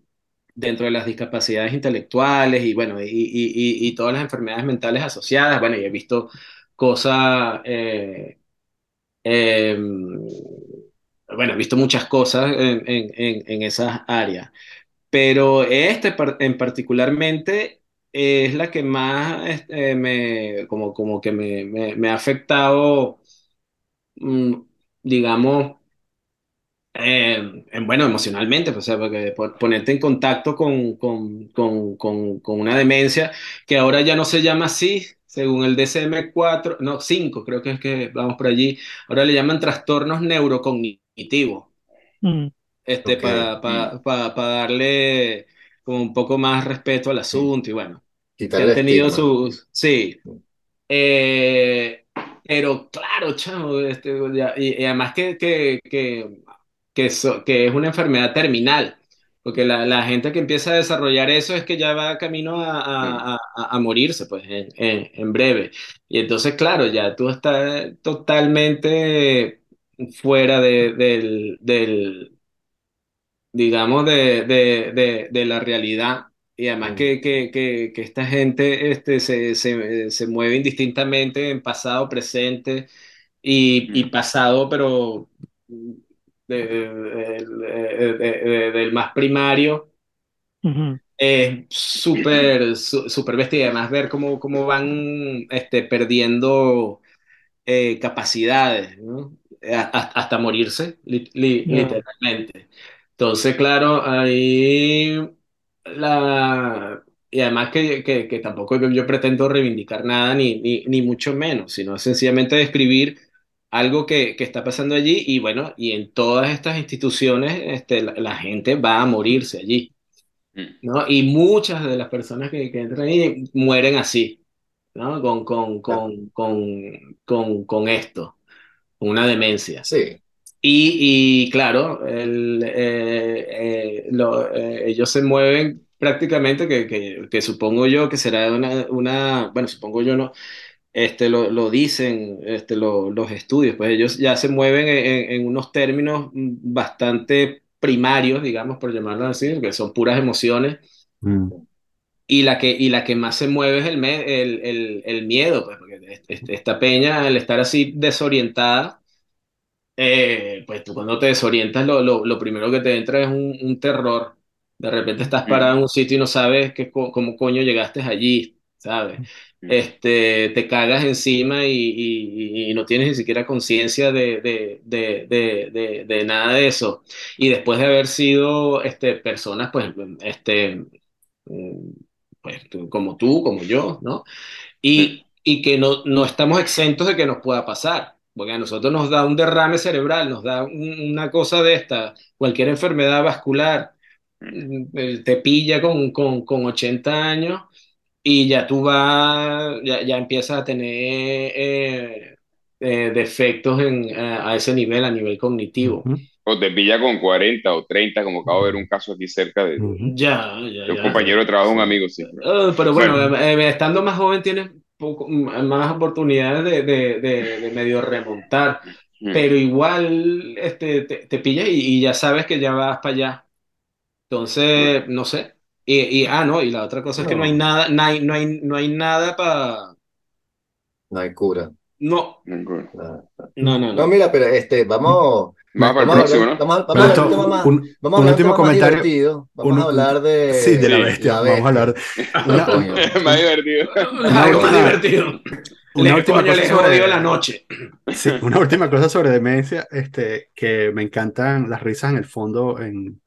dentro de las discapacidades intelectuales y bueno, y, y, y, y todas las enfermedades mentales asociadas. Bueno, y he visto cosas. eh, eh, bueno, he visto muchas cosas en, en, en, esas áreas, pero este en particularmente es la que más este, me, como, como que me, me ha afectado, mm, digamos, eh, en- bueno, emocionalmente, pues, o sea, porque po- ponerte en contacto con, con, con, con, con una demencia que ahora ya no se llama así, según el DSM-4, no, 5, creo que es que vamos por allí, ahora le llaman trastornos neurocognitivos, mm, este, para, para, para, para darle como un poco más respeto al asunto y bueno, han tenido estigma. sus, sí, Eh, pero claro, chamo, este, ya- y, y además que, que, que, que, eso- que es una enfermedad terminal, porque la, la gente que empieza a desarrollar eso es que ya va camino a, a- a- a morirse, pues, en, en, en breve. Y entonces, claro, ya tú estás totalmente fuera de, del, del, digamos, de, de, de, de la realidad. Y además Mm. que, que, que, que esta gente este, se, se, se mueve indistintamente en pasado, presente y, y Mm. pasado, pero de- de- de- de- de- del más primario. Es súper, súper bestia. Y además ver cómo, cómo van este, perdiendo eh, capacidades, ¿no? A- a- hasta morirse, li- li- Ya. literalmente. Entonces, claro, ahí la... Y además que, que, que tampoco yo, yo pretendo reivindicar nada, ni, ni, ni mucho menos, sino sencillamente describir algo que, que está pasando allí y bueno, y en todas estas instituciones este, la, la gente va a morirse allí, Mm. ¿no? Y muchas de las personas que, que entran ahí mueren así, ¿no? Con, con, con, con, con, con esto, con una demencia. Sí, Y, y claro, el, eh, eh, lo- eh, ellos se mueven prácticamente, que, que, que supongo yo que será una, una, bueno, supongo yo no, este, lo, lo dicen este, lo- los estudios, pues ellos ya se mueven en, en unos términos bastante primarios, digamos, por llamarlo así, que son puras emociones. Mm. Y la que, y la que más se mueve es el, me- el, el, el miedo, pues, porque esta peña, al estar así desorientada, eh, pues tú cuando te desorientas, lo, lo, lo primero que te entra es un, un terror. De repente estás parado en un sitio y no sabes co- cómo coño llegaste allí, ¿sabes? Este, te cagas encima y, y- y no tienes ni siquiera conciencia de, de, de, nada de eso. Y después de haber sido este, personas, pues, este, mm, pues, como tú, como yo, ¿no? y, y que no, no estamos exentos de que nos pueda pasar, porque a nosotros nos da un derrame cerebral, nos da un- una cosa de esta, cualquier enfermedad vascular, mm, te pilla con, con, con 80 años y ya tú vas, ya, ya empiezas a tener eh, eh, defectos en, a, a ese nivel, a nivel cognitivo. O te pilla con 40 o 30, como acabo de ver un caso aquí cerca de, de. Ya, ya, un ya. compañero de trabajo, un amigo, sí. Eh, pero bueno, Bueno. eh, eh, estando más joven tienes poco, más oportunidades de, de, de, de medio remontar, Mm. pero igual este, te, te pillas y, y ya sabes que ya vas para allá. Entonces, no sé. Y, y, ah, no, y la otra cosa es que no hay nada, no hay, no hay, no hay nada para... no hay cura. No, Nada. Nada. no, no, No, no. mira, pero este, vamos, Vamos para el próximo, ¿no? vamos a, vamos hablar de un esto, tema más, un, vamos a un hablar de un último más comentario. Vamos un- a hablar de, sí, de la bestia. la Vamos a hablar. Una. Más divertido. una Algo más última, divertido. una última coño, cosa odio la sobre, noche. sí, una última cosa sobre demencia, este, que me encantan las risas en el fondo, en,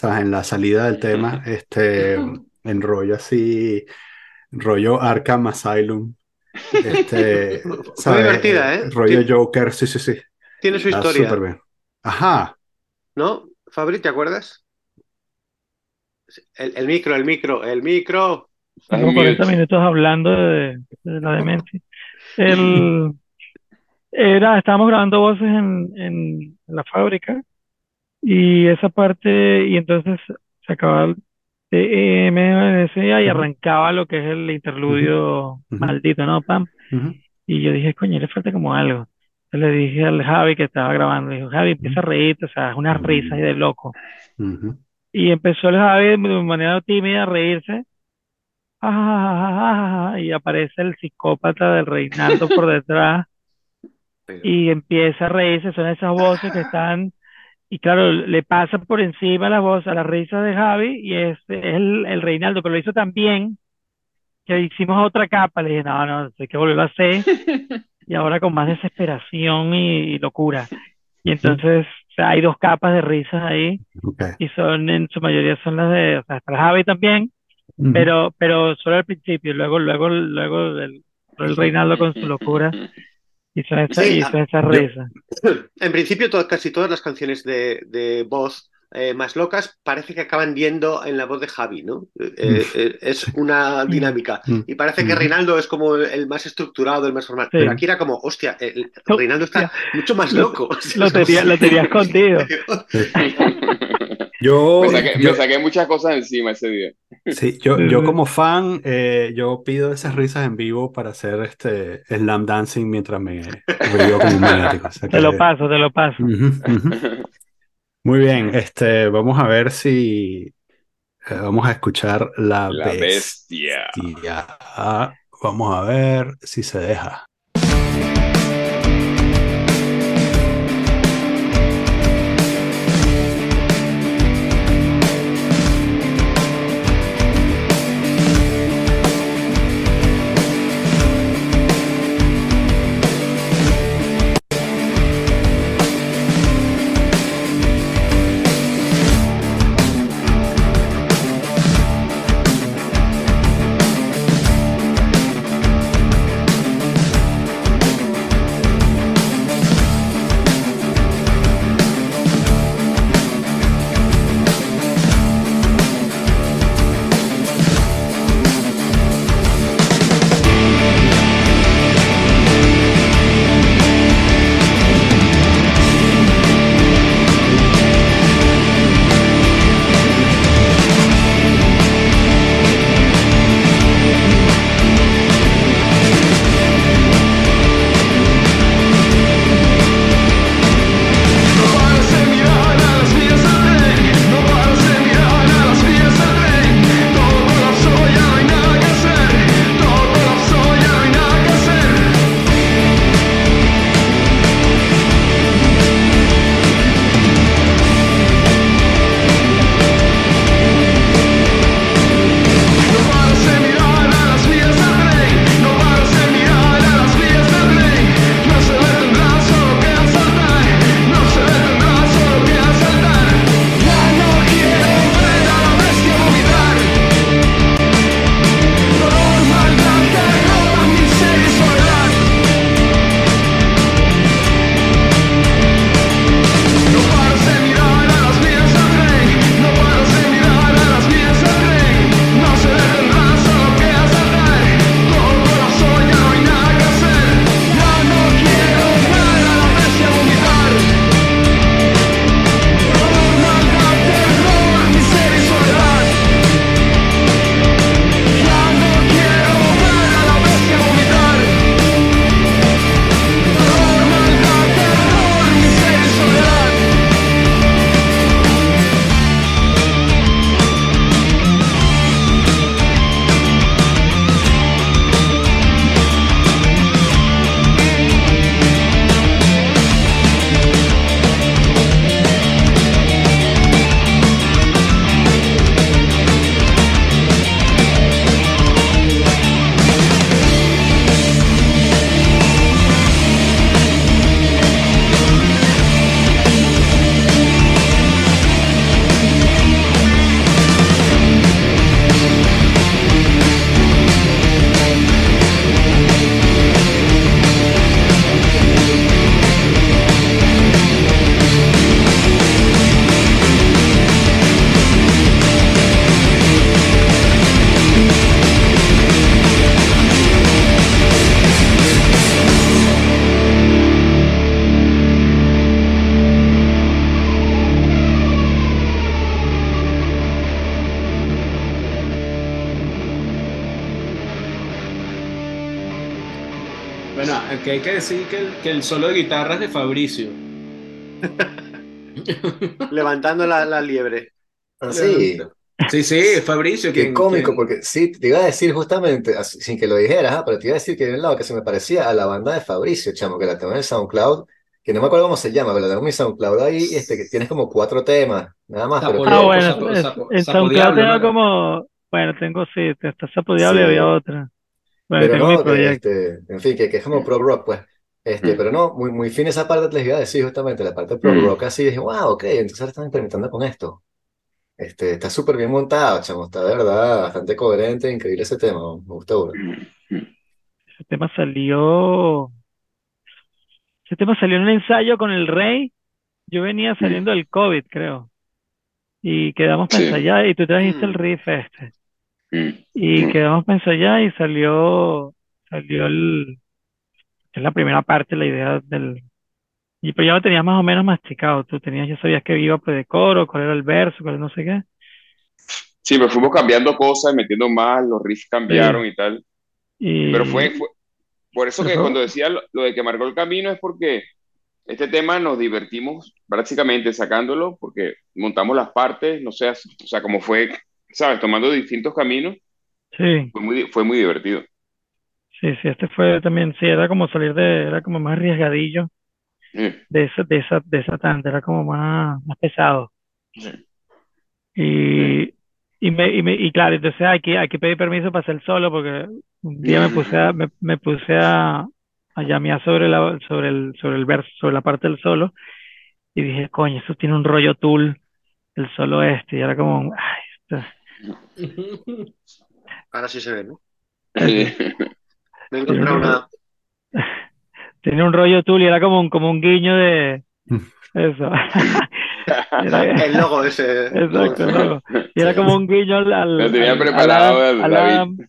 ¿sabes? en la salida del tema, este, en rollo así, rollo Arkham Asylum, este, Muy divertida, ¿eh? Rollo Ti- Joker, sí, sí, sí, Tiene su está historia, súper bien. Ajá, ¿no? Fabri, ¿te acuerdas? El, el micro, el micro, el micro. Tengo en 40 mute. minutos hablando de, de la demencia. El, era, estábamos grabando voces en, en la fábrica y esa parte, y entonces se acababa el TMSA y Ujú. arrancaba lo que es el interludio maldito, ¿no? Pam. Y yo dije, coño, le falta como algo. Entonces le dije al Javi que estaba grabando, le dijo, Javi, empieza a reírte, o sea, es una risa ahí de loco. Y empezó el Javi de manera tímida a reírse. Ah, y aparece el psicópata del Reinaldo por detrás y empieza a reírse. Son esas voces que están, y claro, le pasa por encima la voz a la risa de Javi y es, es el, el Reinaldo, pero lo hizo tan bien que hicimos otra capa. Le dije, no, no, hay que volverlo a hacer. Y ahora con más desesperación y, y locura. Y entonces, o sea, hay dos capas de risas ahí y son, en su mayoría son las de, o sea, Javi también, pero, pero solo al principio, luego, luego, luego el, el Reinaldo con su locura y son esas, Sí, y a- son esas yo- risas. En principio, to- casi todas las canciones de, de voz eh, más locas, parece que acaban yendo en la voz de Javi, ¿no? Eh, eh, es una dinámica. Mm. Y parece que Mm. Reinaldo es como el, el más estructurado, el más formal. Sí. Pero aquí era como, hostia, el- Reinaldo está hostia. mucho más Lo- loco. Lo tenía, lo tenía escondido. Yo, Me saqué, me yo, saqué muchas cosas encima ese día. Sí, yo, yo como fan, eh, yo pido esas risas en vivo para hacer este slam dancing mientras me brillo como un maniático. O sea Te lo paso, te lo paso. Muy bien, este, vamos a ver si eh, vamos a escuchar la La bestia. bestia. Vamos a ver si se deja. Que el, solo de guitarra es de Fabricio. Levantando la, la liebre. Así. Sí, sí, es Fabricio. Qué quien- cómico, quien- porque sí, te iba a decir justamente, así, sin que lo dijeras, ah, pero te iba a decir que hay un lado que se me parecía a la banda de Fabricio, chamo, que la tengo en el SoundCloud, que no me acuerdo cómo se llama, pero la tengo en mi SoundCloud ahí, este, que tienes como cuatro temas, nada más, pero Sapo Ah, bueno, Sapo- es- Sapo- en SoundCloud Diablo, tengo ¿no? como, bueno, tengo sí, está Sapo Diablo y Sí. había otra. Bueno, pero tengo no, este, en fin, que, que es como pro rock, pues. Este, Mm. pero no, muy, muy fina esa parte, les iba a decir justamente, la parte pro Mm. así, dije, wow, ok, entonces ahora están experimentando con esto. Este, está súper bien montado, chamo, está de verdad bastante coherente, increíble ese tema, me gustó. bro. Ese tema salió, ese tema salió en un ensayo con el Rey. Yo venía saliendo del COVID, creo. y quedamos para Sí. ensayar y tú trajiste el Mm. riff este Mm. y Mm. quedamos para ensayar y salió salió el es la primera parte la idea del y pero ya lo tenías más o menos masticado tú tenías ya sabías que iba pues de coro cuál era el verso cuál no sé qué Sí, pero fuimos cambiando cosas, metiendo más, los riffs cambiaron y tal. y Pero fue, fue- por eso que cuando decía lo, lo de que marcó el camino es porque este tema nos divertimos prácticamente sacándolo, porque montamos las partes, no sé, o sea, como fue, ¿sabes? Tomando distintos caminos, sí fue muy, fue muy divertido. Sí sí este fue también sí era como salir de era como más arriesgadillo Sí, de esa de esa de esa tanda era como más más pesado. Sí. Y, y, me, y, me- y claro, entonces hay que, hay que pedir permiso para hacer solo porque un día me puse a, me, me puse a, a llamear sobre la, sobre el, sobre el verso, sobre la parte del solo y dije, coño, eso tiene un rollo tool, el solo este, y era como, ay, esto- Ahora sí se ve, ¿no? Me he encontrado una. tiene un rollo y era como un, como un guiño de eso. Era- El logo ese. Exacto, el logo. Y era como un guiño al, al, Lo tenía al- preparado al- el al- David.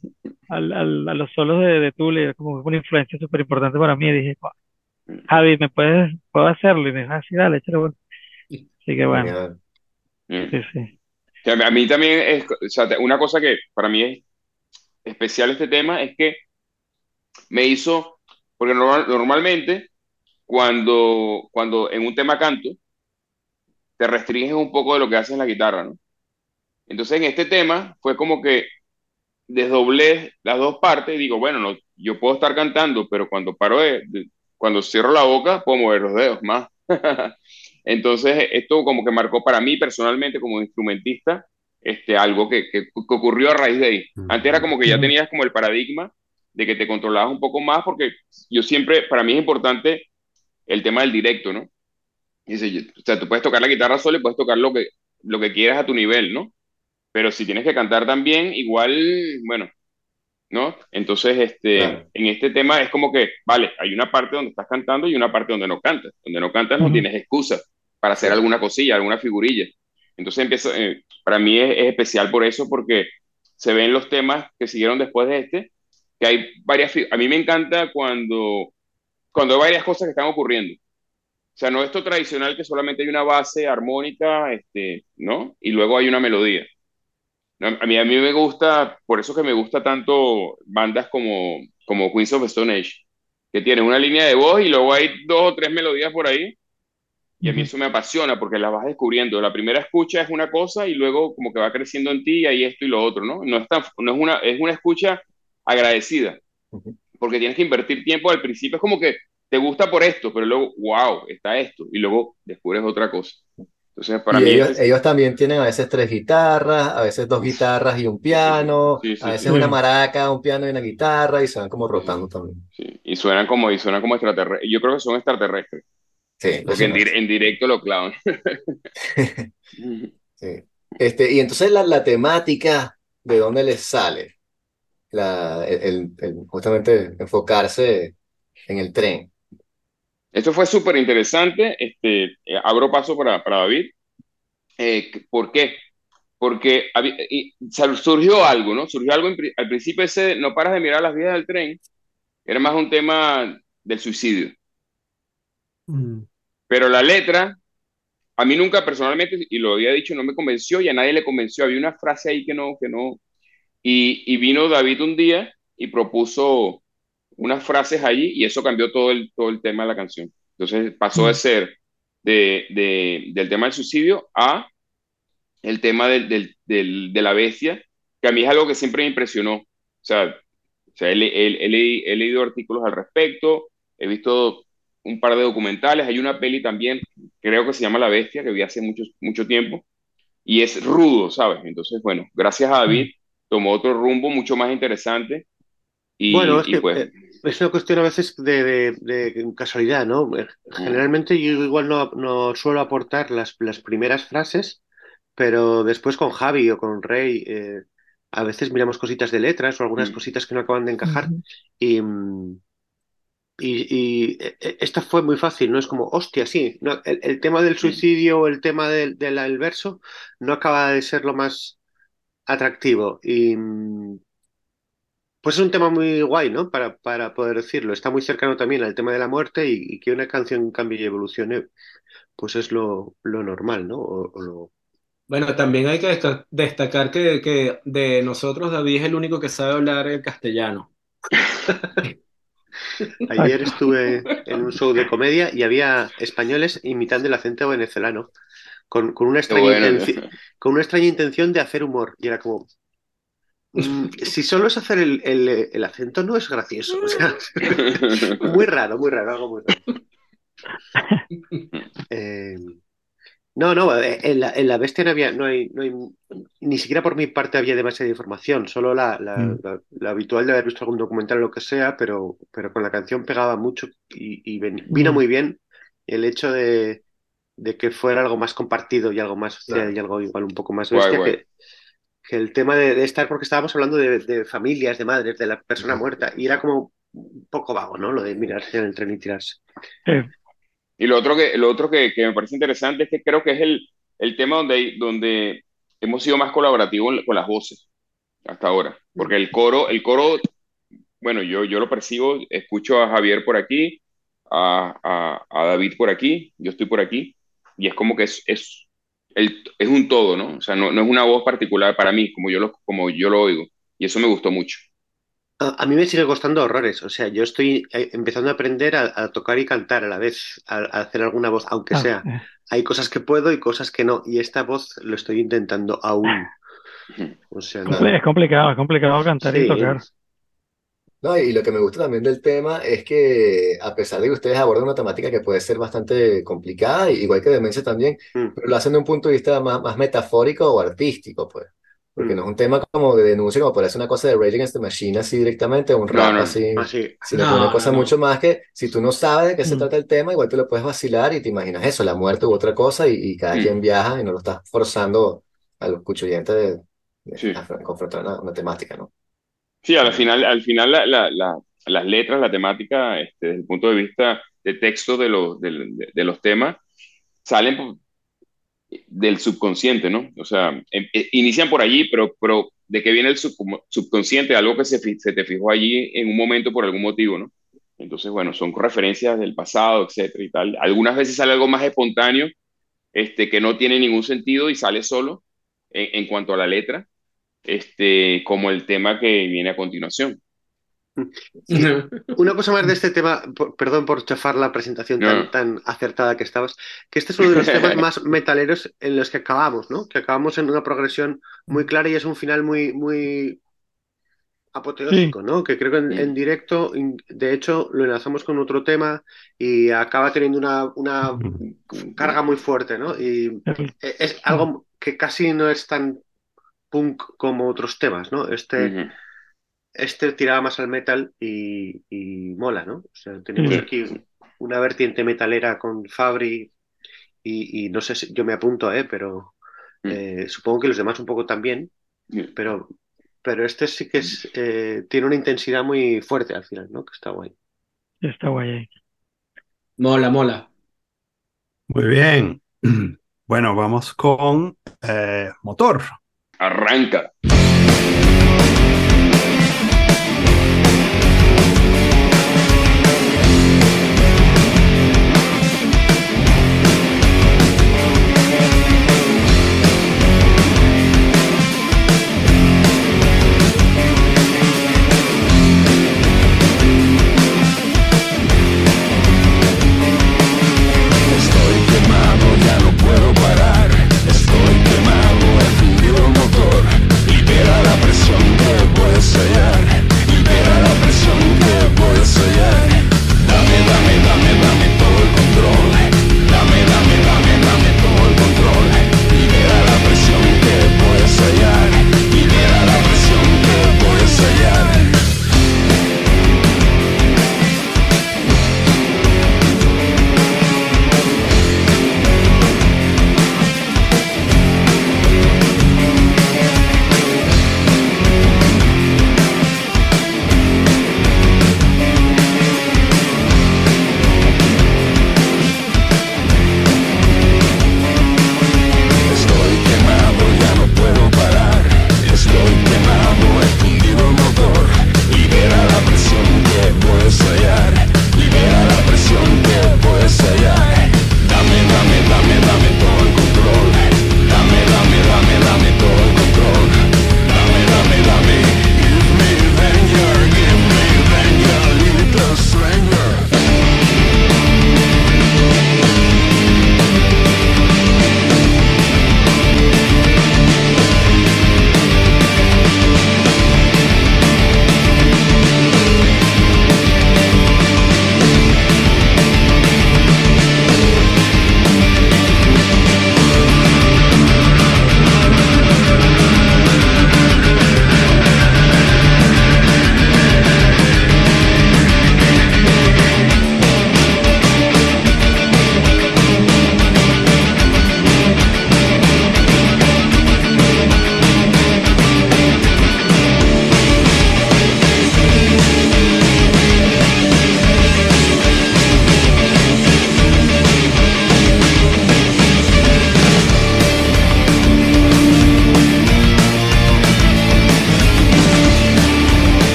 al- al- a los solos de, de era como una influencia súper importante para mí. Y dije, "Wow, Javi, ¿me puedes, puedo hacerlo? Y me dijo, ah, sí, dale, échale bueno. Así que bueno. Mm. sí, sí. O sea, a mí también es, o sea, una cosa que para mí es especial este tema es que me hizo, porque normal- normalmente cuando, cuando en un tema canto, te restringes un poco de lo que haces en la guitarra, ¿no? Entonces en este tema fue como que desdoblé las dos partes y digo, bueno, no, yo puedo estar cantando, pero cuando paro de, de- cuando cierro la boca, puedo mover los dedos más. Entonces, esto como que marcó para mí personalmente como instrumentista, este, algo que, que- que ocurrió a raíz de ahí. Antes era como que ya tenías como el paradigma de que te controlabas un poco más, porque yo siempre, para mí es importante el tema del directo, ¿no? Dice, o sea, tú puedes tocar la guitarra sola y puedes tocar lo que, lo que quieras a tu nivel, ¿no? Pero si tienes que cantar también, igual, bueno, ¿no? Entonces, este, Claro. en este tema es como que, vale, hay una parte donde estás cantando y una parte donde no cantas. Donde no cantas no tienes excusa para hacer alguna cosilla, alguna figurilla. Entonces empieza, eh, para mí es, es especial por eso, porque se ven los temas que siguieron después de este, que hay varias, a mí me encanta cuando, cuando hay varias cosas que están ocurriendo. O sea, no esto tradicional que solamente hay una base armónica, este, ¿no? Y luego hay una melodía. A mí, a mí me gusta, por eso que me gusta tanto bandas como, como Queens of Stone Age, que tienen una línea de voz y luego hay dos o tres melodías por ahí. Y a mí eso me apasiona porque las vas descubriendo. La primera escucha es una cosa y luego como que va creciendo en ti y hay esto y lo otro, ¿no? No es, tan- no es una, es una escucha agradecida, porque tienes que invertir tiempo al principio. Es como que te gusta por esto, pero luego, wow, está esto. Y luego descubres otra cosa. Entonces, para Y mí, ellos, este- ellos también tienen a veces tres guitarras, a veces dos guitarras y un piano, Sí, sí, a veces sí. una maraca, un piano y una guitarra, y se van como rotando también. y suenan como, y suenan como extraterrestres. Yo creo que son extraterrestres. Sí, Porque en, dir- en directo lo clavan. Sí. Este, y entonces la, la temática, ¿de dónde les sale? La, el, el- justamente enfocarse en el tren. Esto fue súper interesante. Este, eh, abro paso para, para David. Eh, ¿por qué? Porque habí- y surgió algo, ¿no? Surgió algo en al principio ese no paras de mirar las vías del tren. Era más un tema del suicidio. Mm. Pero la letra, a mí nunca personalmente, y lo había dicho, no me convenció y a nadie le convenció. Había una frase ahí que no, que no. Y, y vino David un día y propuso unas frases allí y eso cambió todo el, todo el tema de la canción. Entonces pasó de Mm. ser de, de- del tema del suicidio a el tema del, del- del- de la bestia, que a mí es algo que siempre me impresionó. O sea, o sea, he, he- he leí- he leído artículos al respecto, he visto un par de documentales, hay una peli también, creo que se llama La Bestia, que vi hace mucho, mucho tiempo, y es rudo, ¿sabes? Entonces, bueno, gracias a David tomó otro rumbo mucho más interesante y, Bueno, es y que pues, eh, es una cuestión a veces de, de- de casualidad, ¿no? Eh, Generalmente yo igual no, no suelo aportar las, las primeras frases, pero después con Javi o con Rey, eh, a veces miramos cositas de letras o algunas Mm. cositas que no acaban de encajar y, mm, y, y, eh, esta fue muy fácil, no es como, hostia, sí. No, el, el tema del suicidio o el tema del, del el verso no acaba de ser lo más atractivo. Y mm, pues es un tema muy guay, ¿no? Para, para poder decirlo. Está muy cercano también al tema de la muerte y, y que una canción cambie y evolucione, pues es lo, lo normal, ¿no? O, o lo... Bueno, también hay que desta- destacar que, que de nosotros David es el único que sabe hablar el castellano. Ayer estuve en un show de comedia y había españoles imitando el acento venezolano con, con una extraña bueno. intenci- con una extraña intención de hacer humor. Y era como, mm, si solo es hacer el, el- el acento, no es gracioso. O sea, muy raro, muy raro, algo muy raro. Eh, no, no, eh, en la, en la bestia no había, no hay, no hay, ni siquiera por mi parte había demasiada información, solo la, la, Mm. la- la habitual de haber visto algún documental o lo que sea, pero, pero con la canción pegaba mucho y, y ven- vino Mm. muy bien el hecho de, de que fuera algo más compartido y algo más social Claro. y algo igual un poco más Guay, bestia guay. que, que el tema de, de estar, porque estábamos hablando de, de familias, de madres, de la persona muerta, y era como un poco vago, ¿no? Lo de mirarse en el tren y tirarse. Sí. Y lo otro que, lo otro que, que me parece interesante es que creo que es el, el tema donde, donde hemos sido más colaborativos con las voces hasta ahora. Porque el coro, el coro, bueno, yo, yo lo percibo, escucho a Javier por aquí, a, a, a David por aquí, yo estoy por aquí, y es como que es, es, el, es un todo, ¿no? O sea, no, no es una voz particular para mí, como yo lo, como yo lo oigo. Y eso me gustó mucho. A, a mí me sigue costando horrores. O sea, yo estoy eh, empezando a aprender a, a tocar y cantar a la vez, a, a hacer alguna voz, aunque Ah, sea. eh, Hay cosas que puedo y cosas que no. Y esta voz lo estoy intentando aún. O sea, comple- no. es complicado, es complicado cantar y tocar. No, y lo que me gusta también del tema es que a pesar de que ustedes abordan una temática que puede ser bastante complicada, igual que demencia también, Mm, pero lo hacen de un punto de vista más, más metafórico o artístico, pues. Porque mm. no es un tema como de denuncia, como parece una cosa de Rage Against the Machine así directamente, un No, rap no. así, Ah, sí. sino que No, una cosa no, no. mucho más que si tú no sabes de qué se Mm. trata el tema, igual te lo puedes vacilar y te imaginas eso, la muerte u otra cosa, y, y cada Mm. quien viaja y no lo estás forzando a los cuchuyentes de, de- Sí. a confrontar una, una temática, ¿no? Sí, al final, al final la, la- la- las letras, la temática, este, desde el punto de vista de texto de los, del- de, de los temas, salen del subconsciente, ¿no? O sea, em- eh, inician por allí, pero, pero ¿de qué viene el sub- subconsciente? Algo que se, se te fijó allí en un momento por algún motivo, ¿no? Entonces, bueno, son referencias del pasado, etcétera y tal. Algunas veces sale algo más espontáneo, este, que no tiene ningún sentido y sale solo en, en cuanto a la letra, este, como el tema que viene a continuación. Una cosa más de este tema, perdón por chafar la presentación tan, No. tan acertada que estabas, que este es uno de los temas más metaleros en los que acabamos, ¿no? Que acabamos en una progresión muy clara y es un final muy, muy apoteósico, ¿no? Que creo que en, en directo, de hecho, lo enlazamos con otro tema y acaba teniendo una, una carga muy fuerte, ¿no? Y e- es algo que casi no es tan punk como otros temas, ¿no? Este, este tiraba más al metal y, y mola, ¿no? O sea, tenemos aquí una vertiente metalera con Fabri y, y no sé si yo me apunto, ¿eh? Pero Mm. eh, supongo que los demás un poco también, Sí. pero, pero este sí que es, eh, tiene una intensidad muy fuerte al final, ¿no? Que está guay. Está guay ahí. Mola, mola. Muy bien. Bueno, vamos con eh, motor. Arranca.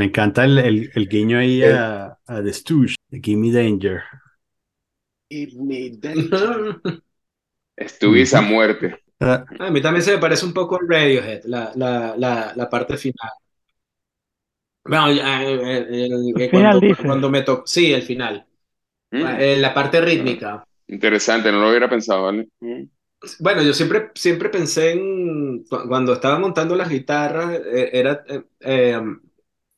Me encanta el, el, el guiño ahí a, a The Stooge, de Gimme Danger. Give me danger. Estuviste a muerte. Ah, A mí también se me parece un poco el Radiohead, la, la, la, la parte final. Bueno, ya, eh, eh, el- El eh, final, cuando, cuando me tocó, sí, el final, Mm, Eh, la parte rítmica. Interesante, no lo hubiera pensado, ¿vale? Mm. Bueno, yo siempre, siempre pensé en, cu- cuando estaba montando las guitarras, eh, era eh, eh,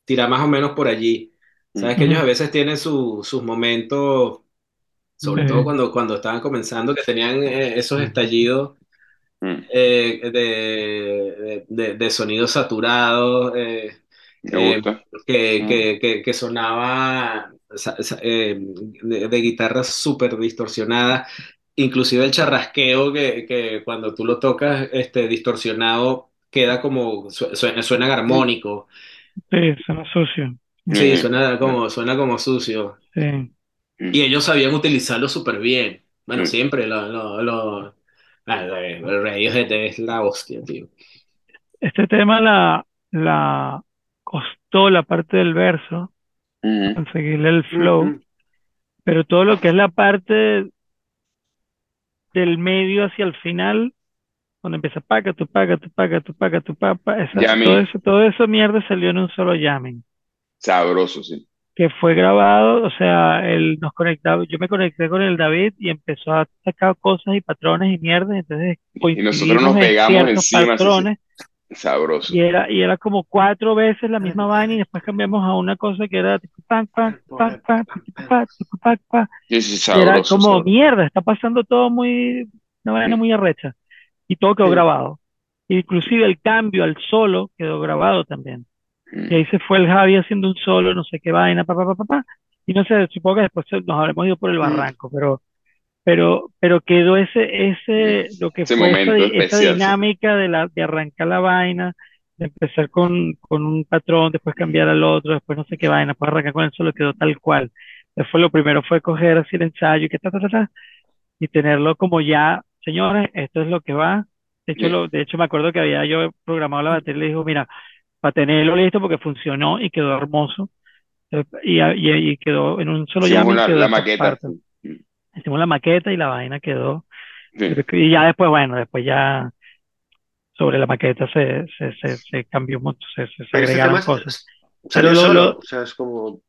tirar más o menos por allí. Sabes que ellos a veces tienen su- sus momentos, sobre todo cuando, cuando estaban comenzando, que tenían eh, esos estallidos Mm. eh, de, de, de- sonidos saturados, eh, Me eh, que, Mm. que, que, que sonaba eh, de, de guitarra súper distorsionada, inclusive el charrasqueo que, que cuando tú lo tocas este, distorsionado queda como, su- suena, suena armónico, Sí, suena sucio. sí, Mm. suena como, suena como sucio. Sí. Y ellos sabían utilizarlo súper bien. Bueno, Mm. siempre lo, lo, lo- ah, el Radiohead es la hostia, tío. Este tema la, la costó la parte del verso, Mm. conseguirle el flow, Ujú. pero todo lo que es la parte del medio hacia el final, cuando empieza paga, tu paga, tu paga, tu paga, tu paga, esa, todo eso, todo eso mierda salió en un solo jamming, Sabroso, sí. que fue grabado, o sea, él nos conectaba, yo me conecté con el David y empezó a sacar cosas y patrones y mierda, entonces Y nosotros nos en pegamos ciertos encima, sí, sí. patrones. Sabroso. Y era, y era como cuatro veces la misma vaina y después cambiamos a una cosa que era tipo pan, pan, pan, pan, pan, pan, pan. Era como mierda, está pasando todo muy, una vaina muy arrecha. Y todo quedó Sí. grabado. Inclusive el cambio al solo quedó grabado también. Mm. Y ahí se fue el Javi haciendo un solo, no sé qué vaina, pa, pa, pa, pa, pa. Y no sé, supongo que después nos habremos ido por el barranco, pero, pero, pero quedó ese, ese, lo que Ese fue esa, momento esa especial, dinámica de la, de arrancar la vaina, de empezar con, con un patrón, después cambiar al otro, después no sé qué vaina, después arrancar con el solo, quedó tal cual. Después lo primero fue coger así el ensayo y que ta, ta, ta, ta, y tenerlo como ya, señores, esto es lo que va. De hecho, lo, de hecho me acuerdo que había yo programado la batería y le dijo, mira, para tenerlo listo porque funcionó y quedó hermoso. Eh, Y, y, y quedó en un solo quedó la esa maqueta. Hicimos la maqueta y la vaina quedó. Sí. Y ya después, bueno, después ya sobre la maqueta se, se, se, se cambió montón, se, se, agregaron cosas. salió Pero lo- solo. lo- O sea, es como.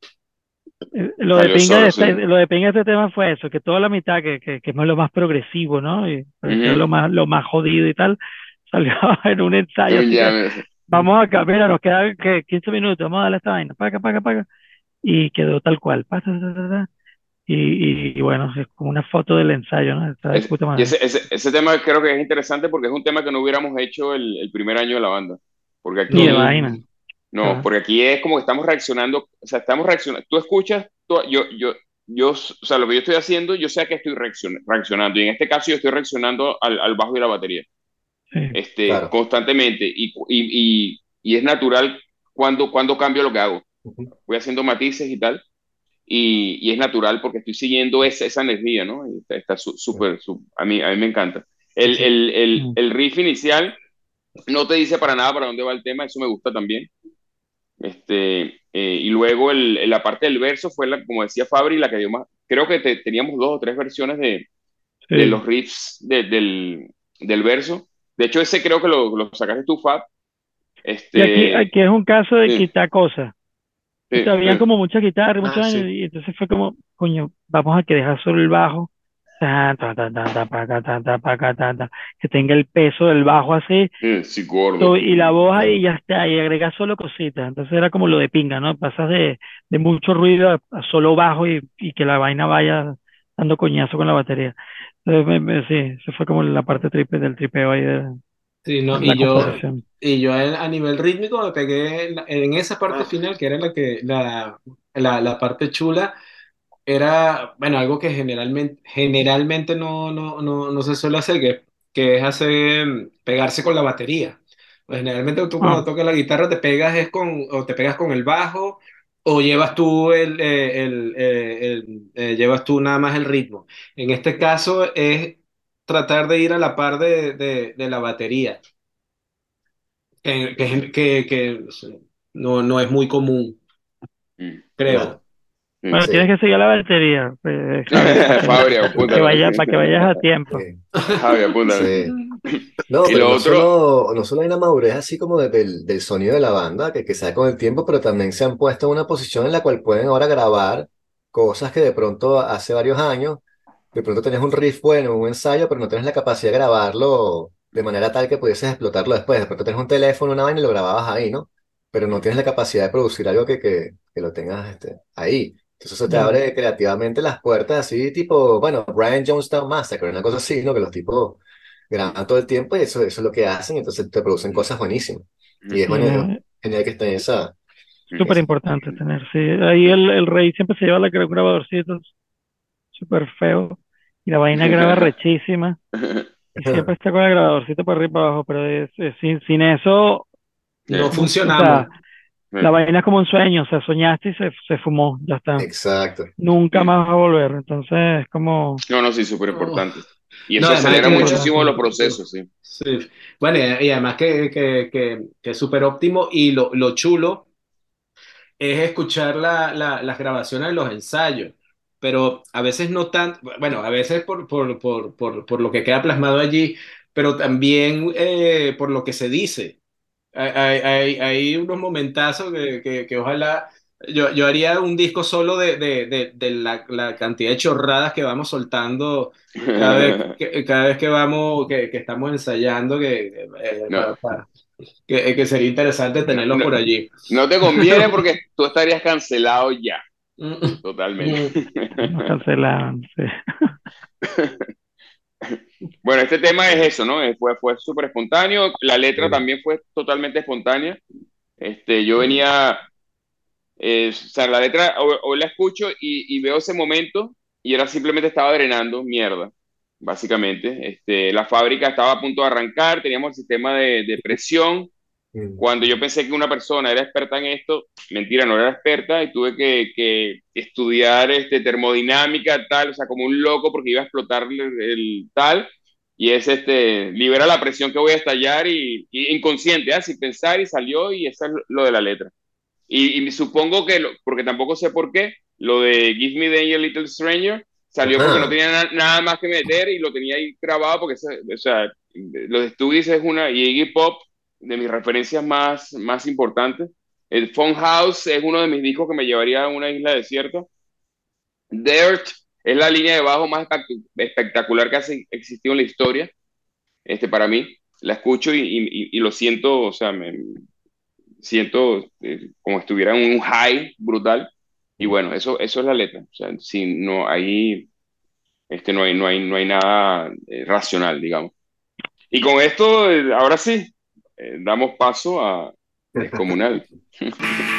Eh, Lo de pinga de este, sí. lo de pinga de este tema fue eso, que toda la mitad, que, que, que es lo más progresivo, ¿no? Y pareció Ujú. lo más, lo más jodido y tal, salió en un ensayo. Que, vamos acá, mira, nos quedan que 15 minutos, vamos a darle esta vaina, paga, paga, paga. Y quedó tal cual, pa, ta, ta, ta, ta. Y, y, y bueno, es como una foto del ensayo, ¿no? Está de Es- puta madre. ese, ese, ese tema creo que es interesante porque es un tema que no hubiéramos hecho el, el primer año de la banda. Porque aquí, Ni de vaina. No, porque aquí es como que estamos reaccionando, o sea, estamos reaccionando. Tú escuchas, tú- yo, yo, yo, o sea, lo que yo estoy haciendo, yo sé que estoy reaccion- reaccionando. Y en este caso yo estoy reaccionando al, al bajo y la batería. Sí. este, Claro. constantemente y, y, y, y es natural cuando, cuando cambio lo que hago. Voy haciendo matices y tal, y, y es natural porque estoy siguiendo esa, esa energía, ¿no? Y está súper, su- a mí, a mí me encanta. El, el, el, Mm. el riff inicial no te dice para nada para dónde va el tema, eso me gusta también. Este, eh, y luego el, la parte del verso fue, la, como decía Fabri, la que dio más, creo que te- teníamos dos o tres versiones de, Sí. de los riffs de- del, del verso. De hecho, ese creo que lo, lo sacaste tú, Fab. Y Este, aquí, aquí es un caso de sí. quitar cosas. sí, sí. como muchas guitarras, Ah, años, y entonces fue como, coño, vamos a que dejar solo el bajo, que tenga el peso del bajo así, Sí, sí, gordo. y la voz ahí ya está, y agregas solo cositas, entonces era como lo de pinga, ¿no? Pasas de, de mucho ruido a, a solo bajo y, y que la vaina vaya dando coñazo con la batería. Entonces, me- me- sí, eso fue como la parte tripe del tripeo ahí de Sí, no, la y yo, y yo a nivel rítmico me pegué en, en esa parte Ah. final, que era la que la, la, la parte chula, era, bueno, algo que generalmente, generalmente no, no, no, no se suele hacer, que, que es hacer, pegarse con la batería. Pues generalmente tú cuando Ah. tocas la guitarra te pegas es con, o te pegas con el bajo, o llevas tú el, eh, el, eh, el, eh, llevas tú nada más el ritmo. En este caso es tratar de ir a la par de, de- de la batería, que, que- que- que no, no es muy común, Mm. creo. Bueno, Sí. tienes que seguir la batería. pues, ¿sabes? Fabri, Para que vaya, para que vayas a tiempo. Javi, apúntalo. Sí. No, Y pero lo no otro- solo, no solo hay una madurez así como de- del, del sonido de la banda, que, que se da con el tiempo, pero también se han puesto en una posición en la cual pueden ahora grabar cosas que de pronto hace varios años, de pronto tenías un riff bueno, un ensayo, pero no tienes la capacidad de grabarlo de manera tal que pudieses explotarlo después. De pronto tienes un teléfono, una vaina y lo grababas ahí, ¿no? Pero no tienes la capacidad de producir algo que, que, que lo tengas este, ahí. Entonces eso te abre creativamente las puertas así, tipo, bueno, Brian Jonestown Massacre, una cosa así, ¿no? Que los tipos graban todo el tiempo y eso, eso es lo que hacen, entonces te producen cosas buenísimas. Y es bueno, Eh, genial que esté en esa. Súper importante tener, sí. Ahí el, el rey siempre se lleva la, un grabadorcito súper feo y la vaina graba rechísima y siempre está con el grabadorcito para arriba y para abajo, pero es- es- sin, sin eso, No o sea, la vaina es como un sueño, o sea, soñaste y se, se fumó, ya está. Exacto. Nunca más va a volver, entonces es como... No, no, sí, súper importante. Y No, eso además acelera muchísimo los procesos, sí. Sí. Bueno, y, y además que, que, que, que es súper óptimo y lo, lo chulo es escuchar la, la- las grabaciones de los ensayos, pero a veces no tan, bueno, a veces por, por, por, por, por lo que queda plasmado allí, pero también eh, por lo que se dice. Hay, hay, hay- unos momentazos que, que, que ojalá... Yo, yo haría un disco solo de, de, de, de la, la cantidad de chorradas que vamos soltando cada vez que, cada vez que vamos, que, que estamos ensayando, que, eh, No. pa- pa- que, que sería interesante tenerlos No. por allí. No te conviene porque tú estarías cancelado ya, Mm, totalmente. Nos cancelaban, sí. Bueno, este tema es eso, ¿no? Fue, fue súper espontáneo. La letra también fue totalmente espontánea. Este, yo venía, eh, o sea, la letra, hoy, hoy la escucho y, y veo ese momento y era simplemente estaba drenando mierda, básicamente. Este, la fábrica estaba a punto de arrancar, teníamos el sistema de, de presión. Cuando yo pensé que una persona era experta en esto, mentira, no era experta y tuve que, que estudiar este, termodinámica, tal, o sea, como un loco porque iba a explotar el, el tal. Y es este, libera la presión que voy a estallar y, y inconsciente, ¿ah? sin pensar y salió y eso es lo de la letra. Y, y supongo que, lo- porque tampoco sé por qué, lo de Give Me Danger Little Stranger salió porque no tenía na- nada más que meter y lo tenía ahí grabado porque, o sea, los de Stooges es una, y Iggy Pop, de mis referencias más, más importantes. El Phone House es uno de mis discos que me llevaría a una isla desierta. Dirt es la línea de bajo más espect- espectacular que ha existido en la historia, este, para mí. La escucho y, y- lo siento, o sea, me siento eh, como estuviera en un high brutal. Y bueno, eso, eso es la letra. O sea, si no, ahí este, no, hay, no, hay, no hay nada eh, racional, digamos. Y con esto, eh, ahora sí, eh, damos paso a Descomunal. Mis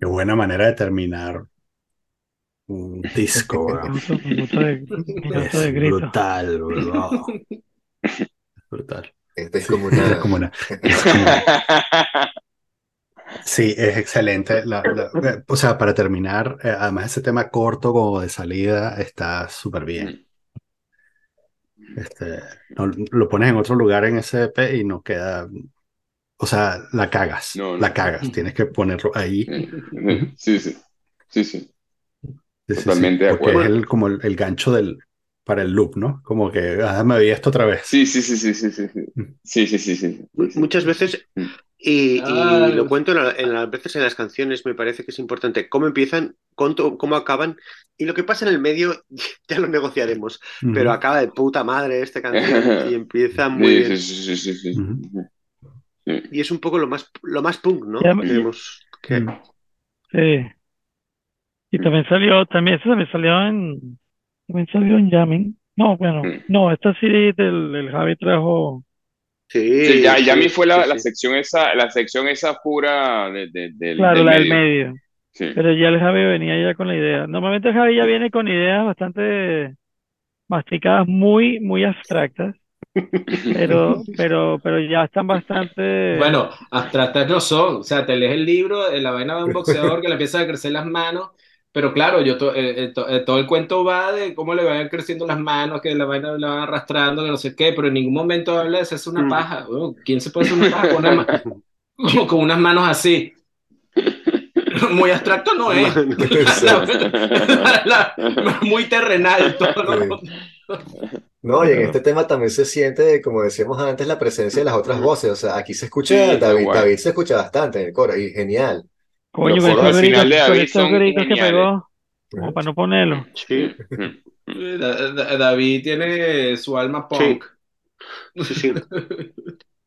Qué buena manera de terminar un disco, de, Es grito. brutal, bro. Es brutal. Este es Sí, como una... es como una- es como una- Sí, es excelente. La- la- eh, o sea, para terminar, eh, además ese tema corto como de salida está súper bien. Este, no- lo pones en otro lugar en ese EP y no queda, o sea, la cagas, No, no. la cagas. Tienes que ponerlo ahí. Sí, sí, sí, sí. Sí, sí, sí, Totalmente de porque acuerdo. es el, como el, el gancho del, para el loop, ¿no? Como que, ah, me vi esto otra vez. Sí, sí, sí, sí, sí, sí, sí. Sí, sí, sí, sí, Mu- sí. Muchas veces, Mm. y, y Ah. lo cuento en, la- en las veces en las canciones, me parece que es importante cómo empiezan, cuánto- cómo acaban, y lo que pasa en el medio ya lo negociaremos, Ujú. pero acaba de puta madre esta canción y empieza muy Sí, bien. sí, sí, sí, sí, sí. Ujú. Sí. Y es un poco lo más, lo más punk, ¿no? Ya- Tenemos que... Mm. Sí. Y también salió, también, eso también salió en, también salió en Jamming. No, bueno, Mm. no, esta sí del, el Javi trajo, Sí, Sí, ya, ya a sí, mí fue la, sí, la sección esa, la sección esa pura de, de- del, claro, del la del medio. medio. Sí. Pero ya el Javi venía ya con la idea. Normalmente el Javi ya viene con ideas bastante masticadas, muy, muy abstractas, pero, pero, pero ya están bastante, Bueno, abstractas no son, o sea, te lees el libro de la vaina de un boxeador que le empiezan a crecer las manos, pero claro, yo to- eh, eh, to- eh, todo el cuento va de cómo le van creciendo las manos, que la vaina la van arrastrando, que no sé qué, pero en ningún momento habla de hacerse una Mm. paja. ¿quién se puede hacer una paja con, una ma- con- con unas manos así? Muy abstracto no es. La- la- la- muy terrenal todo lo No, y en este tema también se siente, como decíamos antes, la presencia de las otras voces. O sea, aquí se escucha, Sí, David, se escucha bastante en el coro, y genial. coño, Los con esos al gritos, final de esos gritos que pegó, como para no ponerlo. Sí, Da- Da- David tiene su alma punk. sí, sí. Sí,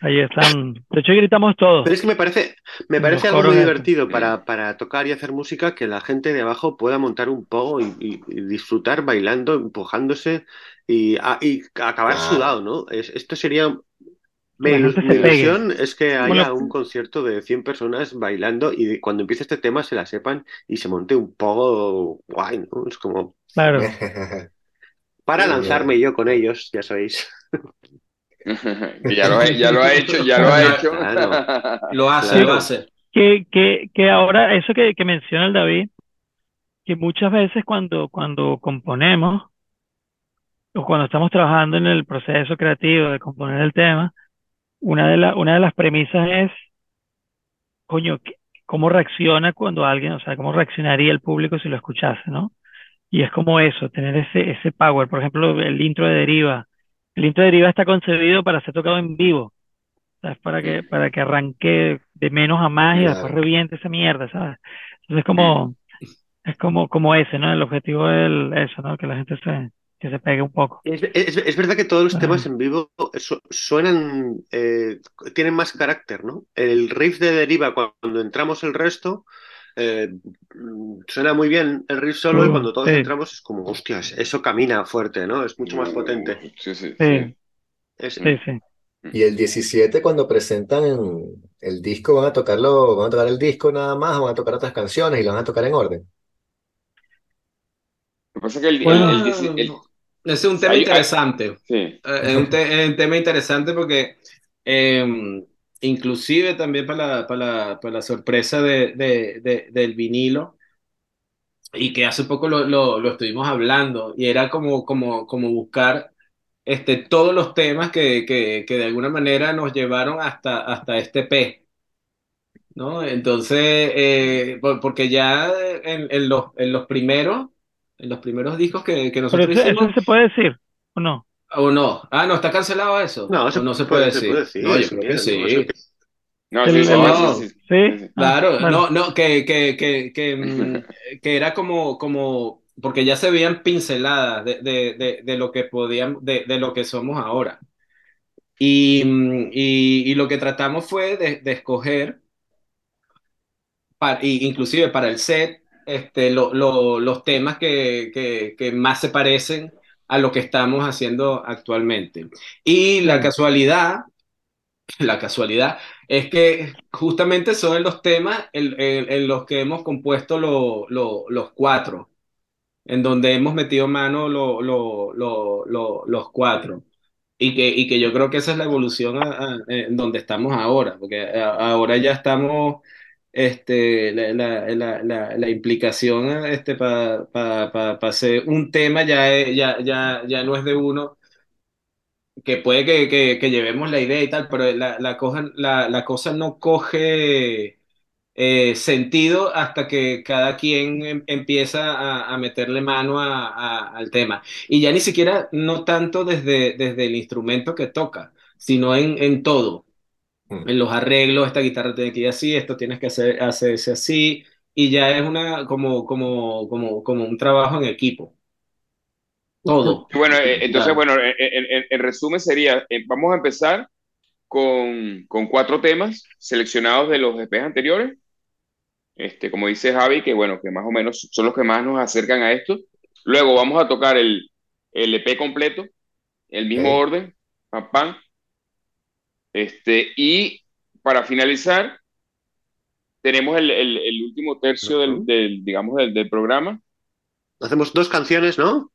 ahí están. De hecho, gritamos todos. Pero es que me parece, me Los parece algo muy divertido para, para tocar y hacer música que la gente de abajo pueda montar un pogo y, y- y disfrutar bailando, empujándose y, a- y acabar. Ah. sudado, ¿no? Es- esto sería. Mi, mi ilusión es que haya Bueno. un concierto de 100 personas bailando y de- cuando empiece este tema se la sepan y se monte un pogo guay, ¿no? Es como Claro. para lanzarme yo con ellos, ya sabéis. Ya lo, ha, ya lo ha hecho, ya lo ha hecho. Claro. Lo hace, Claro. lo hace. Que, que, que ahora, eso que, que menciona el David, que muchas veces cuando, cuando componemos, o cuando estamos trabajando en el proceso creativo de componer el tema, una de la, una de las premisas es, coño, ¿qué- ¿cómo reacciona cuando alguien, o sea, cómo reaccionaría el público si lo escuchase, ¿no? Y es como eso, tener ese, ese power. Por ejemplo, el intro de Deriva. El intro de Deriva está concebido para ser tocado en vivo. ¿sabes? Para que, para que arranque de menos a más y Claro. después reviente esa mierda, ¿sabes? Entonces es como, es como, como ese, ¿no? El objetivo es eso, ¿no? Que la gente se, que se pegue un poco. Es, es- es verdad que todos los Ajá. temas en vivo su- suenan, eh, tienen más carácter, ¿no? El riff de Deriva, cuando entramos el resto, eh, mm, suena muy bien el riff solo y Uh, cuando todos entramos es como, hostias, eso camina fuerte, ¿no? Es mucho más potente. Sí, sí, Sí, sí. Es- sí. Y el 17, cuando presentan el disco, ¿van a tocarlo, van a tocar el disco nada más o van a tocar otras canciones y lo van a tocar en orden? Lo que pasa es que el, el- Bueno. el dieci- el- Ese es un tema Hay- hay- interesante. sí. Eh, Es un, te- es un tema interesante porque eh, inclusive también para la, para la, para la sorpresa de, de- de- del vinilo y que hace poco lo, lo, lo estuvimos hablando y era como, como, como buscar este, todos los temas que, que, que de alguna manera nos llevaron hasta, hasta este P. ¿No? Entonces, eh, por- porque ya en, en los, en los primeros, en los primeros discos que, que nosotros eso hicimos, se puede decir, ¿o no? ¿O no? Ah, no, está cancelado eso. No, ¿O se no se puede- puede se decir? puede decir, No, yo creo que sí. no sí. Ah, Claro, bueno. no, no, que, que, que, que, mm, que era como, como, porque ya se veían pinceladas de, de, de, de lo que podían, de, de lo que somos ahora. Y, mm, y, y lo que tratamos fue de, de escoger, pa- y inclusive para el set, este, lo- lo- los temas que, que, que más se parecen a lo que estamos haciendo actualmente. Y la casualidad la casualidad, es que justamente son los temas en, en- en los que hemos compuesto lo- lo- los cuatro, en donde hemos metido mano lo- lo- lo- lo- los cuatro. Y que, y que yo creo que esa es la evolución a- a- en donde estamos ahora, porque a- ahora ya estamos, este, la, la, la, la, implicación este, para hacer un tema ya, es- ya, ya, ya no es de uno, que puede que, que, que llevemos la idea y tal, pero la, cosa, la, cosa no coge eh, sentido hasta que cada quien em- empieza a, a meterle mano a- a- al tema. Y ya ni siquiera, no tanto desde, desde el instrumento que toca, sino en, en todo. En los arreglos, esta guitarra tiene que ir así, esto tienes que hacer, hacerse así, y ya es una, como, como, como, como un trabajo en equipo. Todo. Bueno, eh, entonces, Claro. bueno, en, en- en- en resumen sería, eh, vamos a empezar con, con cuatro temas seleccionados de los EPs anteriores. Este, como dice Javi, que bueno, que más o menos son los que más nos acercan a esto. Luego vamos a tocar el, el EP completo, el mismo orden, pam, pam. Este, y para finalizar, tenemos el, el- el último tercio del, del, digamos, del, del programa. Hacemos dos canciones, ¿no?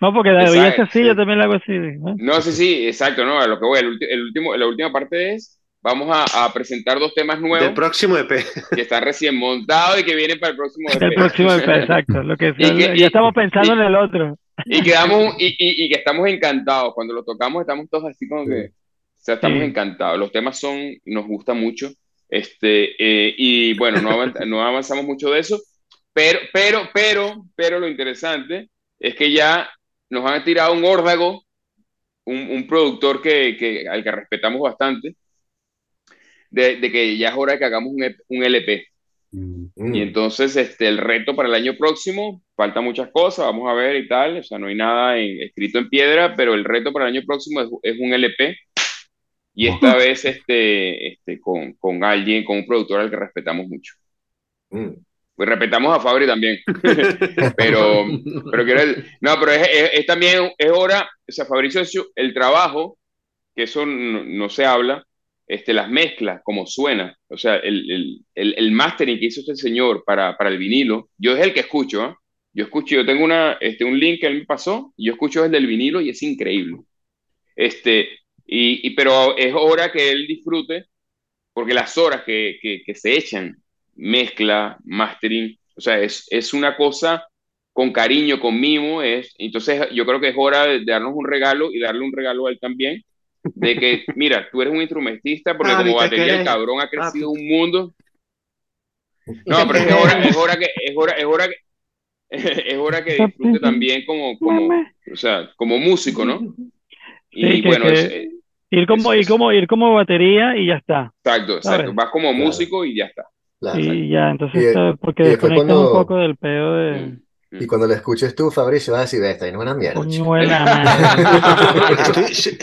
No, porque David es así, sí. yo también lo hago así. ¿no? No, sí, sí, exacto, no, a lo que voy, el, último, la última parte es, vamos a, a presentar dos temas Del nuevos próximo E EP. que están recién montados y que vienen para el próximo El EP. próximo EP, exacto. Lo que, Y que- y- ya estamos pensando y- en el otro. Y quedamos, y, y, y que estamos encantados, cuando lo tocamos estamos todos así como que, o sea, estamos Sí. encantados, los temas son, nos gusta mucho, este, eh, y bueno, no, no avanzamos mucho de eso, pero, pero, pero, pero lo interesante es que ya nos han tirado un órdago, un, un productor que, que, al que respetamos bastante, de, de que ya es hora de que hagamos un, EP un LP. Mm. Mm. Y entonces, este, el reto para el año próximo, falta muchas cosas, vamos a ver y tal, o sea, no hay nada en- escrito en piedra, pero el reto para el año próximo es, es un LP. Y esta vez, este, este, con, con alguien, con un productor al que respetamos mucho. Mm. Pues respetamos a Fabri también, pero, pero quiero decir- no, pero es, es- es también, es hora, o sea, Fabricio, el trabajo, que eso no, no se habla, este, las mezclas, como suena, o sea, el, el, el, el mastering que hizo este señor para, para el vinilo, yo es el que escucho, ¿ah? Yo escucho, yo tengo una, este, un link que él me pasó, y yo escucho el vinilo y es increíble. Este, y, y, pero es hora que él disfrute, porque las horas que, que, que se echan, mezcla, mastering, o sea, es, es una cosa con cariño, con mimo, es, entonces yo creo que es hora de darnos un regalo y darle un regalo a él también, de que, mira, tú eres un instrumentista, porque Papi, como te batería el cabrón ha crecido Papi. un mundo. No, pero es que hora, es hora que, es hora, es hora que, es hora que disfrute también como, como, o sea, como músico, ¿no? Y Sí, que- bueno, que- es, eh, Ir como, es- ir como, ir como batería y ya está. exacto, exacto, vas como Claro. músico y ya está. Claro. Y ya, entonces, Y- porque desconectas cuando- un poco del pedo de Mm. Y cuando lo escuches tú, Fabricio, vas a decir, esta es una mierda. chico". coñuela madre. Estoy, se-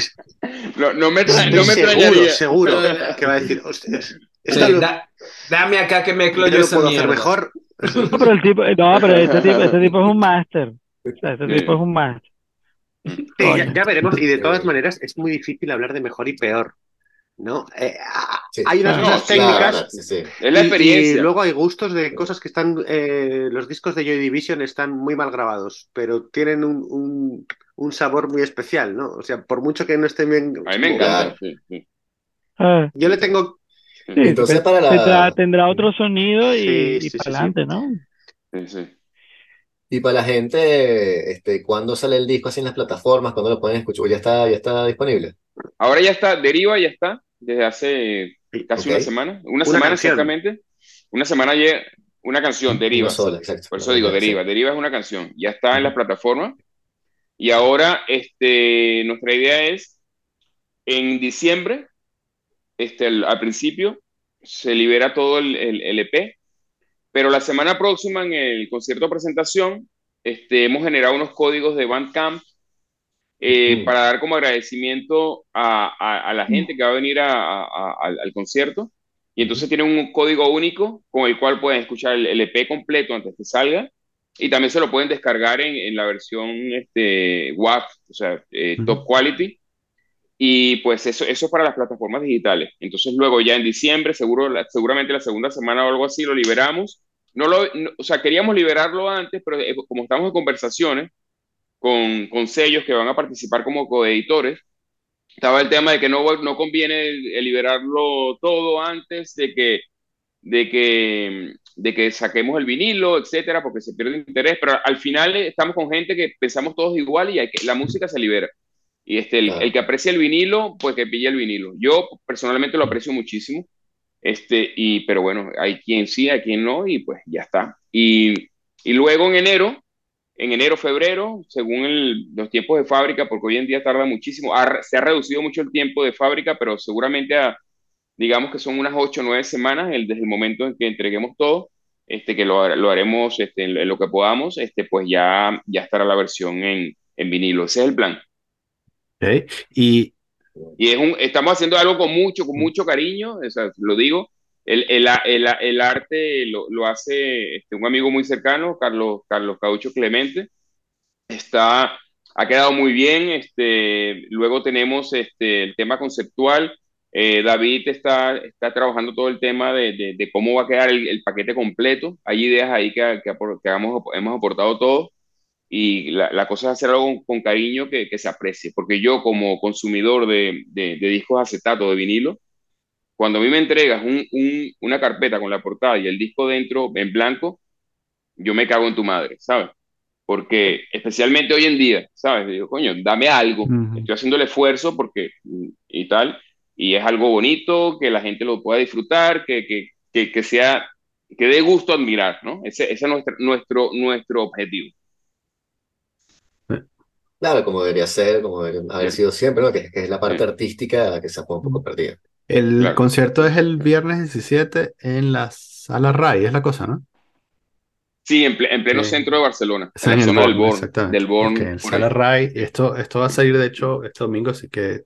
No, no me, tra- no me seguro, seguro que va a decir, "Hostias, Sí, esta lo, da- dame acá que mezclo yo yo puedo hacer mejor. No, pero el tipo, no, pero este tipo, este tipo es un máster. Este tipo es un máster. Sí, ya, veremos, y de todas maneras es muy difícil hablar de mejor y peor, ¿no? Eh, Sí. hay unas cosas no, técnicas Claro, sí, sí. Es la y- experiencia. Y, luego hay gustos de cosas que están. eh, los discos de Joy Division están muy mal grabados, pero tienen un, un- un sabor muy especial, ¿no? O sea, por mucho que no estén bien. A mí me encanta. sí, sí. Ah, Yo le tengo. sí, Entonces, pues, para la- tendrá, tendrá otro sonido y, Sí, y sí, sí, para sí. adelante, ¿no? Sí, sí. Y para la gente, este, ¿cuándo sale el disco así en las plataformas? ¿Cuándo lo pueden escuchar? ¿Ya está, ya está disponible? Ahora ya está, Deriva ya está, desde hace casi una semana, una, Una semana canción. exactamente, una semana ayer, una canción, Deriva. Una sola, exacto. Por eso digo, Deriva, Deriva es una canción, ya está en las plataformas y ahora este, nuestra idea es, en diciembre, este, el- al principio, se libera todo el, el, el EP, pero la semana próxima en el concierto de presentación, este, hemos generado unos códigos de Bandcamp eh, Ujú. para dar como agradecimiento a, a- a la gente que va a venir a- al, concierto. Y entonces tienen un código único con el cual pueden escuchar el, el EP completo antes que salga. Y también se lo pueden descargar en, en la versión este, WAV, o sea, eh, Ujú. top quality. Y pues eso, eso es para las plataformas digitales. Entonces luego ya en diciembre, seguro, seguramente la segunda semana o algo así, lo liberamos. No lo, no- o sea, queríamos liberarlo antes, pero como estamos en conversaciones con, con sellos que van a participar como coeditores, estaba el tema de que no, no conviene liberarlo todo antes de que, de que, de que saquemos el vinilo, etcétera, porque se pierde interés, pero al final estamos con gente que pensamos todos igual y hay que, la música se libera. Y este, el, el que aprecia el vinilo, pues que pille el vinilo. Yo personalmente lo aprecio muchísimo, este, y, pero bueno, hay quien sí, hay quien no, y pues ya está. Y, y luego en enero, en enero, febrero, según el- los tiempos de fábrica, porque hoy en día tarda muchísimo, ha- se ha reducido mucho el tiempo de fábrica, pero seguramente a, digamos que son unas ocho o nueve semanas el, desde el momento en que entreguemos todo, este, que lo, har- lo haremos este, en, lo en lo que podamos, este, pues ya, ya estará la versión en, en vinilo. Ese es el plan. Y Y es un, estamos haciendo algo con mucho, con mucho cariño, o sea, lo digo. El, el, el, el arte lo, lo hace este, un amigo muy cercano, Carlos, Carlos Caucho Clemente. Está, ha quedado muy bien. Este, luego tenemos este, el tema conceptual. Eh, David está, está trabajando todo el tema de, de, cómo va a quedar el, paquete completo. Hay ideas ahí que, que, que hemos, hemos aportado todos y la, la, cosa es hacer algo con, con cariño que, que, se aprecie, porque yo como consumidor de, de, de, discos acetato, de vinilo, cuando a mí me entregas un, un, una carpeta con la portada y el disco dentro en blanco, yo me cago en tu madre, ¿sabes? Porque especialmente hoy en día, ¿sabes? Digo, coño, dame algo, uh -huh. estoy haciendo el esfuerzo porque y tal, y es algo bonito, que la gente lo pueda disfrutar, que, que, que, que sea, que dé gusto admirar, ¿no? Ese, ese es nuestro, nuestro, nuestro objetivo. Claro, como debería ser, como debería haber sido siempre, ¿no? Que, que es la parte artística que se ha un poco perdida. El claro. concierto es el viernes 17 en la Sala Ray, es la cosa, ¿no? Sí, en, ple en pleno Eh, centro de Barcelona, en en la el zona del Born. Del Born Sala. Y esto, esto va a salir, de hecho, este domingo, así que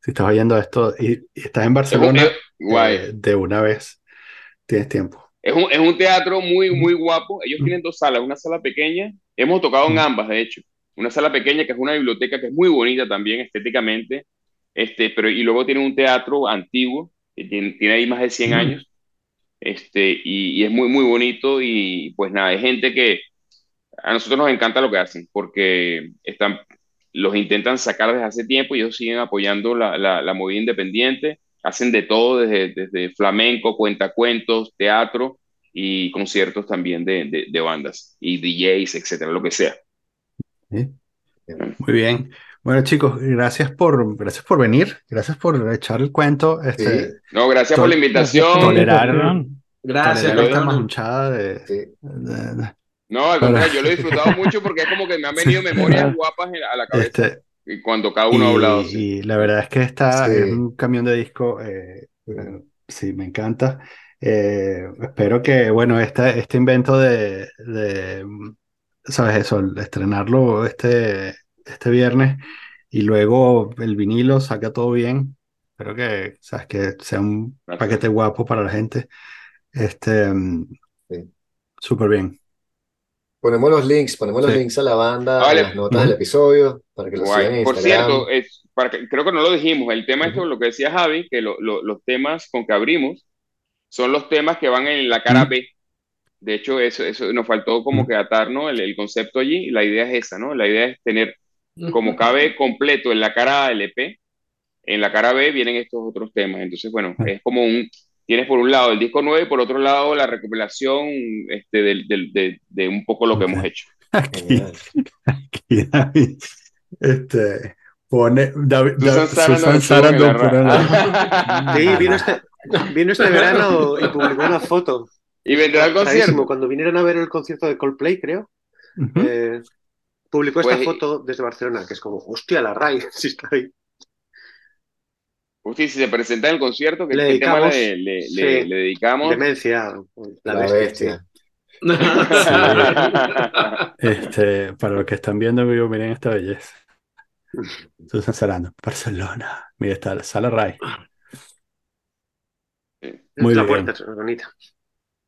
si estás oyendo esto y, y estás en Barcelona, es- eh, de una vez tienes tiempo. Es un, es un teatro muy, muy guapo. Ellos tienen dos salas, una sala pequeña. Hemos tocado en ambas, de hecho. Una sala pequeña que es una biblioteca que es muy bonita también estéticamente. Este, pero, y luego tiene un teatro antiguo, que tiene, tiene ahí más de 100 Mm. años. Este, y, y es muy, muy bonito. Y pues nada, hay gente que a nosotros nos encanta lo que hacen, porque están, los intentan sacar desde hace tiempo y ellos siguen apoyando la, la, la movida independiente. Hacen de todo, desde, desde flamenco, cuentacuentos, teatro y conciertos también de, de, de bandas y DJs, etcétera, lo que sea. Muy bien. Bueno, chicos, gracias por, gracias por venir, gracias por echar el cuento, este, Sí, No, gracias por la invitación. tolerar. Gracias, tolerar esta León. manchada de, sí. de- de- No, al contrario, yo lo he disfrutado mucho porque es como que me han venido memorias guapas en- a la cabeza este, y cuando cada uno ha hablado. y, sí. y la verdad es que esta Sí. es un camión de disco, eh, eh, sí, me encanta. Eh, espero que, bueno, este, este invento de, de, ¿sabes eso? el Estrenarlo este, este viernes y luego el vinilo saca todo bien. Espero que, ¿sabes? Que sea un Gracias. paquete guapo para la gente. Este, Sí. súper bien. Ponemos los links, ponemos los Sí. links a la banda, Vale. en las notas del episodio, para que lo Guay. sigan en Por Instagram. cierto, es, para que- creo que no lo dijimos, el tema esto, lo que decía Javi, que lo- lo- los temas con que abrimos son los temas que van en la cara. B. De hecho, eso, eso nos faltó como que atarnos el, el concepto allí, y la idea es esa, ¿no? La idea es tener como cabe completo en la cara A el EP, en la cara B vienen estos otros temas. Entonces, bueno, es como un, tienes por un lado el disco 9 y por otro lado la recopilación este, del- del- de, de un poco lo que hemos hecho. Aquí, aquí David, este, pone David, Susan David- Sarandon Susan Sarandon la- Sí, vino este, vino este verano y publicó una foto. Y vendrá al concierto. Cuando vinieron a ver el concierto de Coldplay, creo, Ujú. eh, publicó esta Pues- foto desde Barcelona, que es como, hostia, la RAI, si está ahí. Usted, si se presenta en el concierto, ¿qué, Le tema dedicamos, le, le- sí. le- le dedicamos? Demencia, la, La bestia. bestia. Este, para los que están viendo en vivo, miren esta belleza. Susan Sarandon, Barcelona. Mira, está la sala Ray. Muy la bien. puerta es bonita.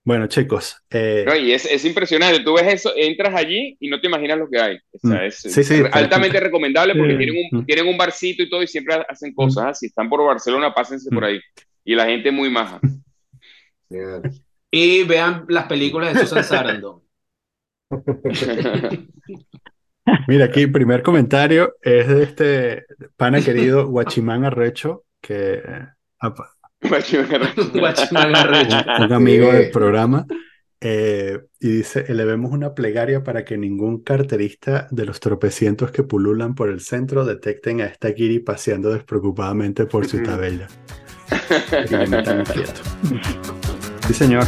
Bueno, chicos, eh, No, y es, es impresionante. Tú ves eso, entras allí y no te imaginas lo que hay. O sea, Mm. es Sí, sí, altamente recomendable porque Sí. tienen un, Mm. tienen un barcito y todo y siempre hacen cosas así. Están por Barcelona, pásense por Mm. ahí. Y la gente es muy maja. Y vean las películas de Susan Sarandon. mira aquí, primer comentario es de este pana querido Guachimán Arrecho, que eh, un, amigo del programa, eh, y dice, elevemos una plegaria para que ningún carterista de los tropecientos que pululan por el centro detecten a esta Kiri paseando despreocupadamente por su tabella. Y le metan quieto. Sí, señor.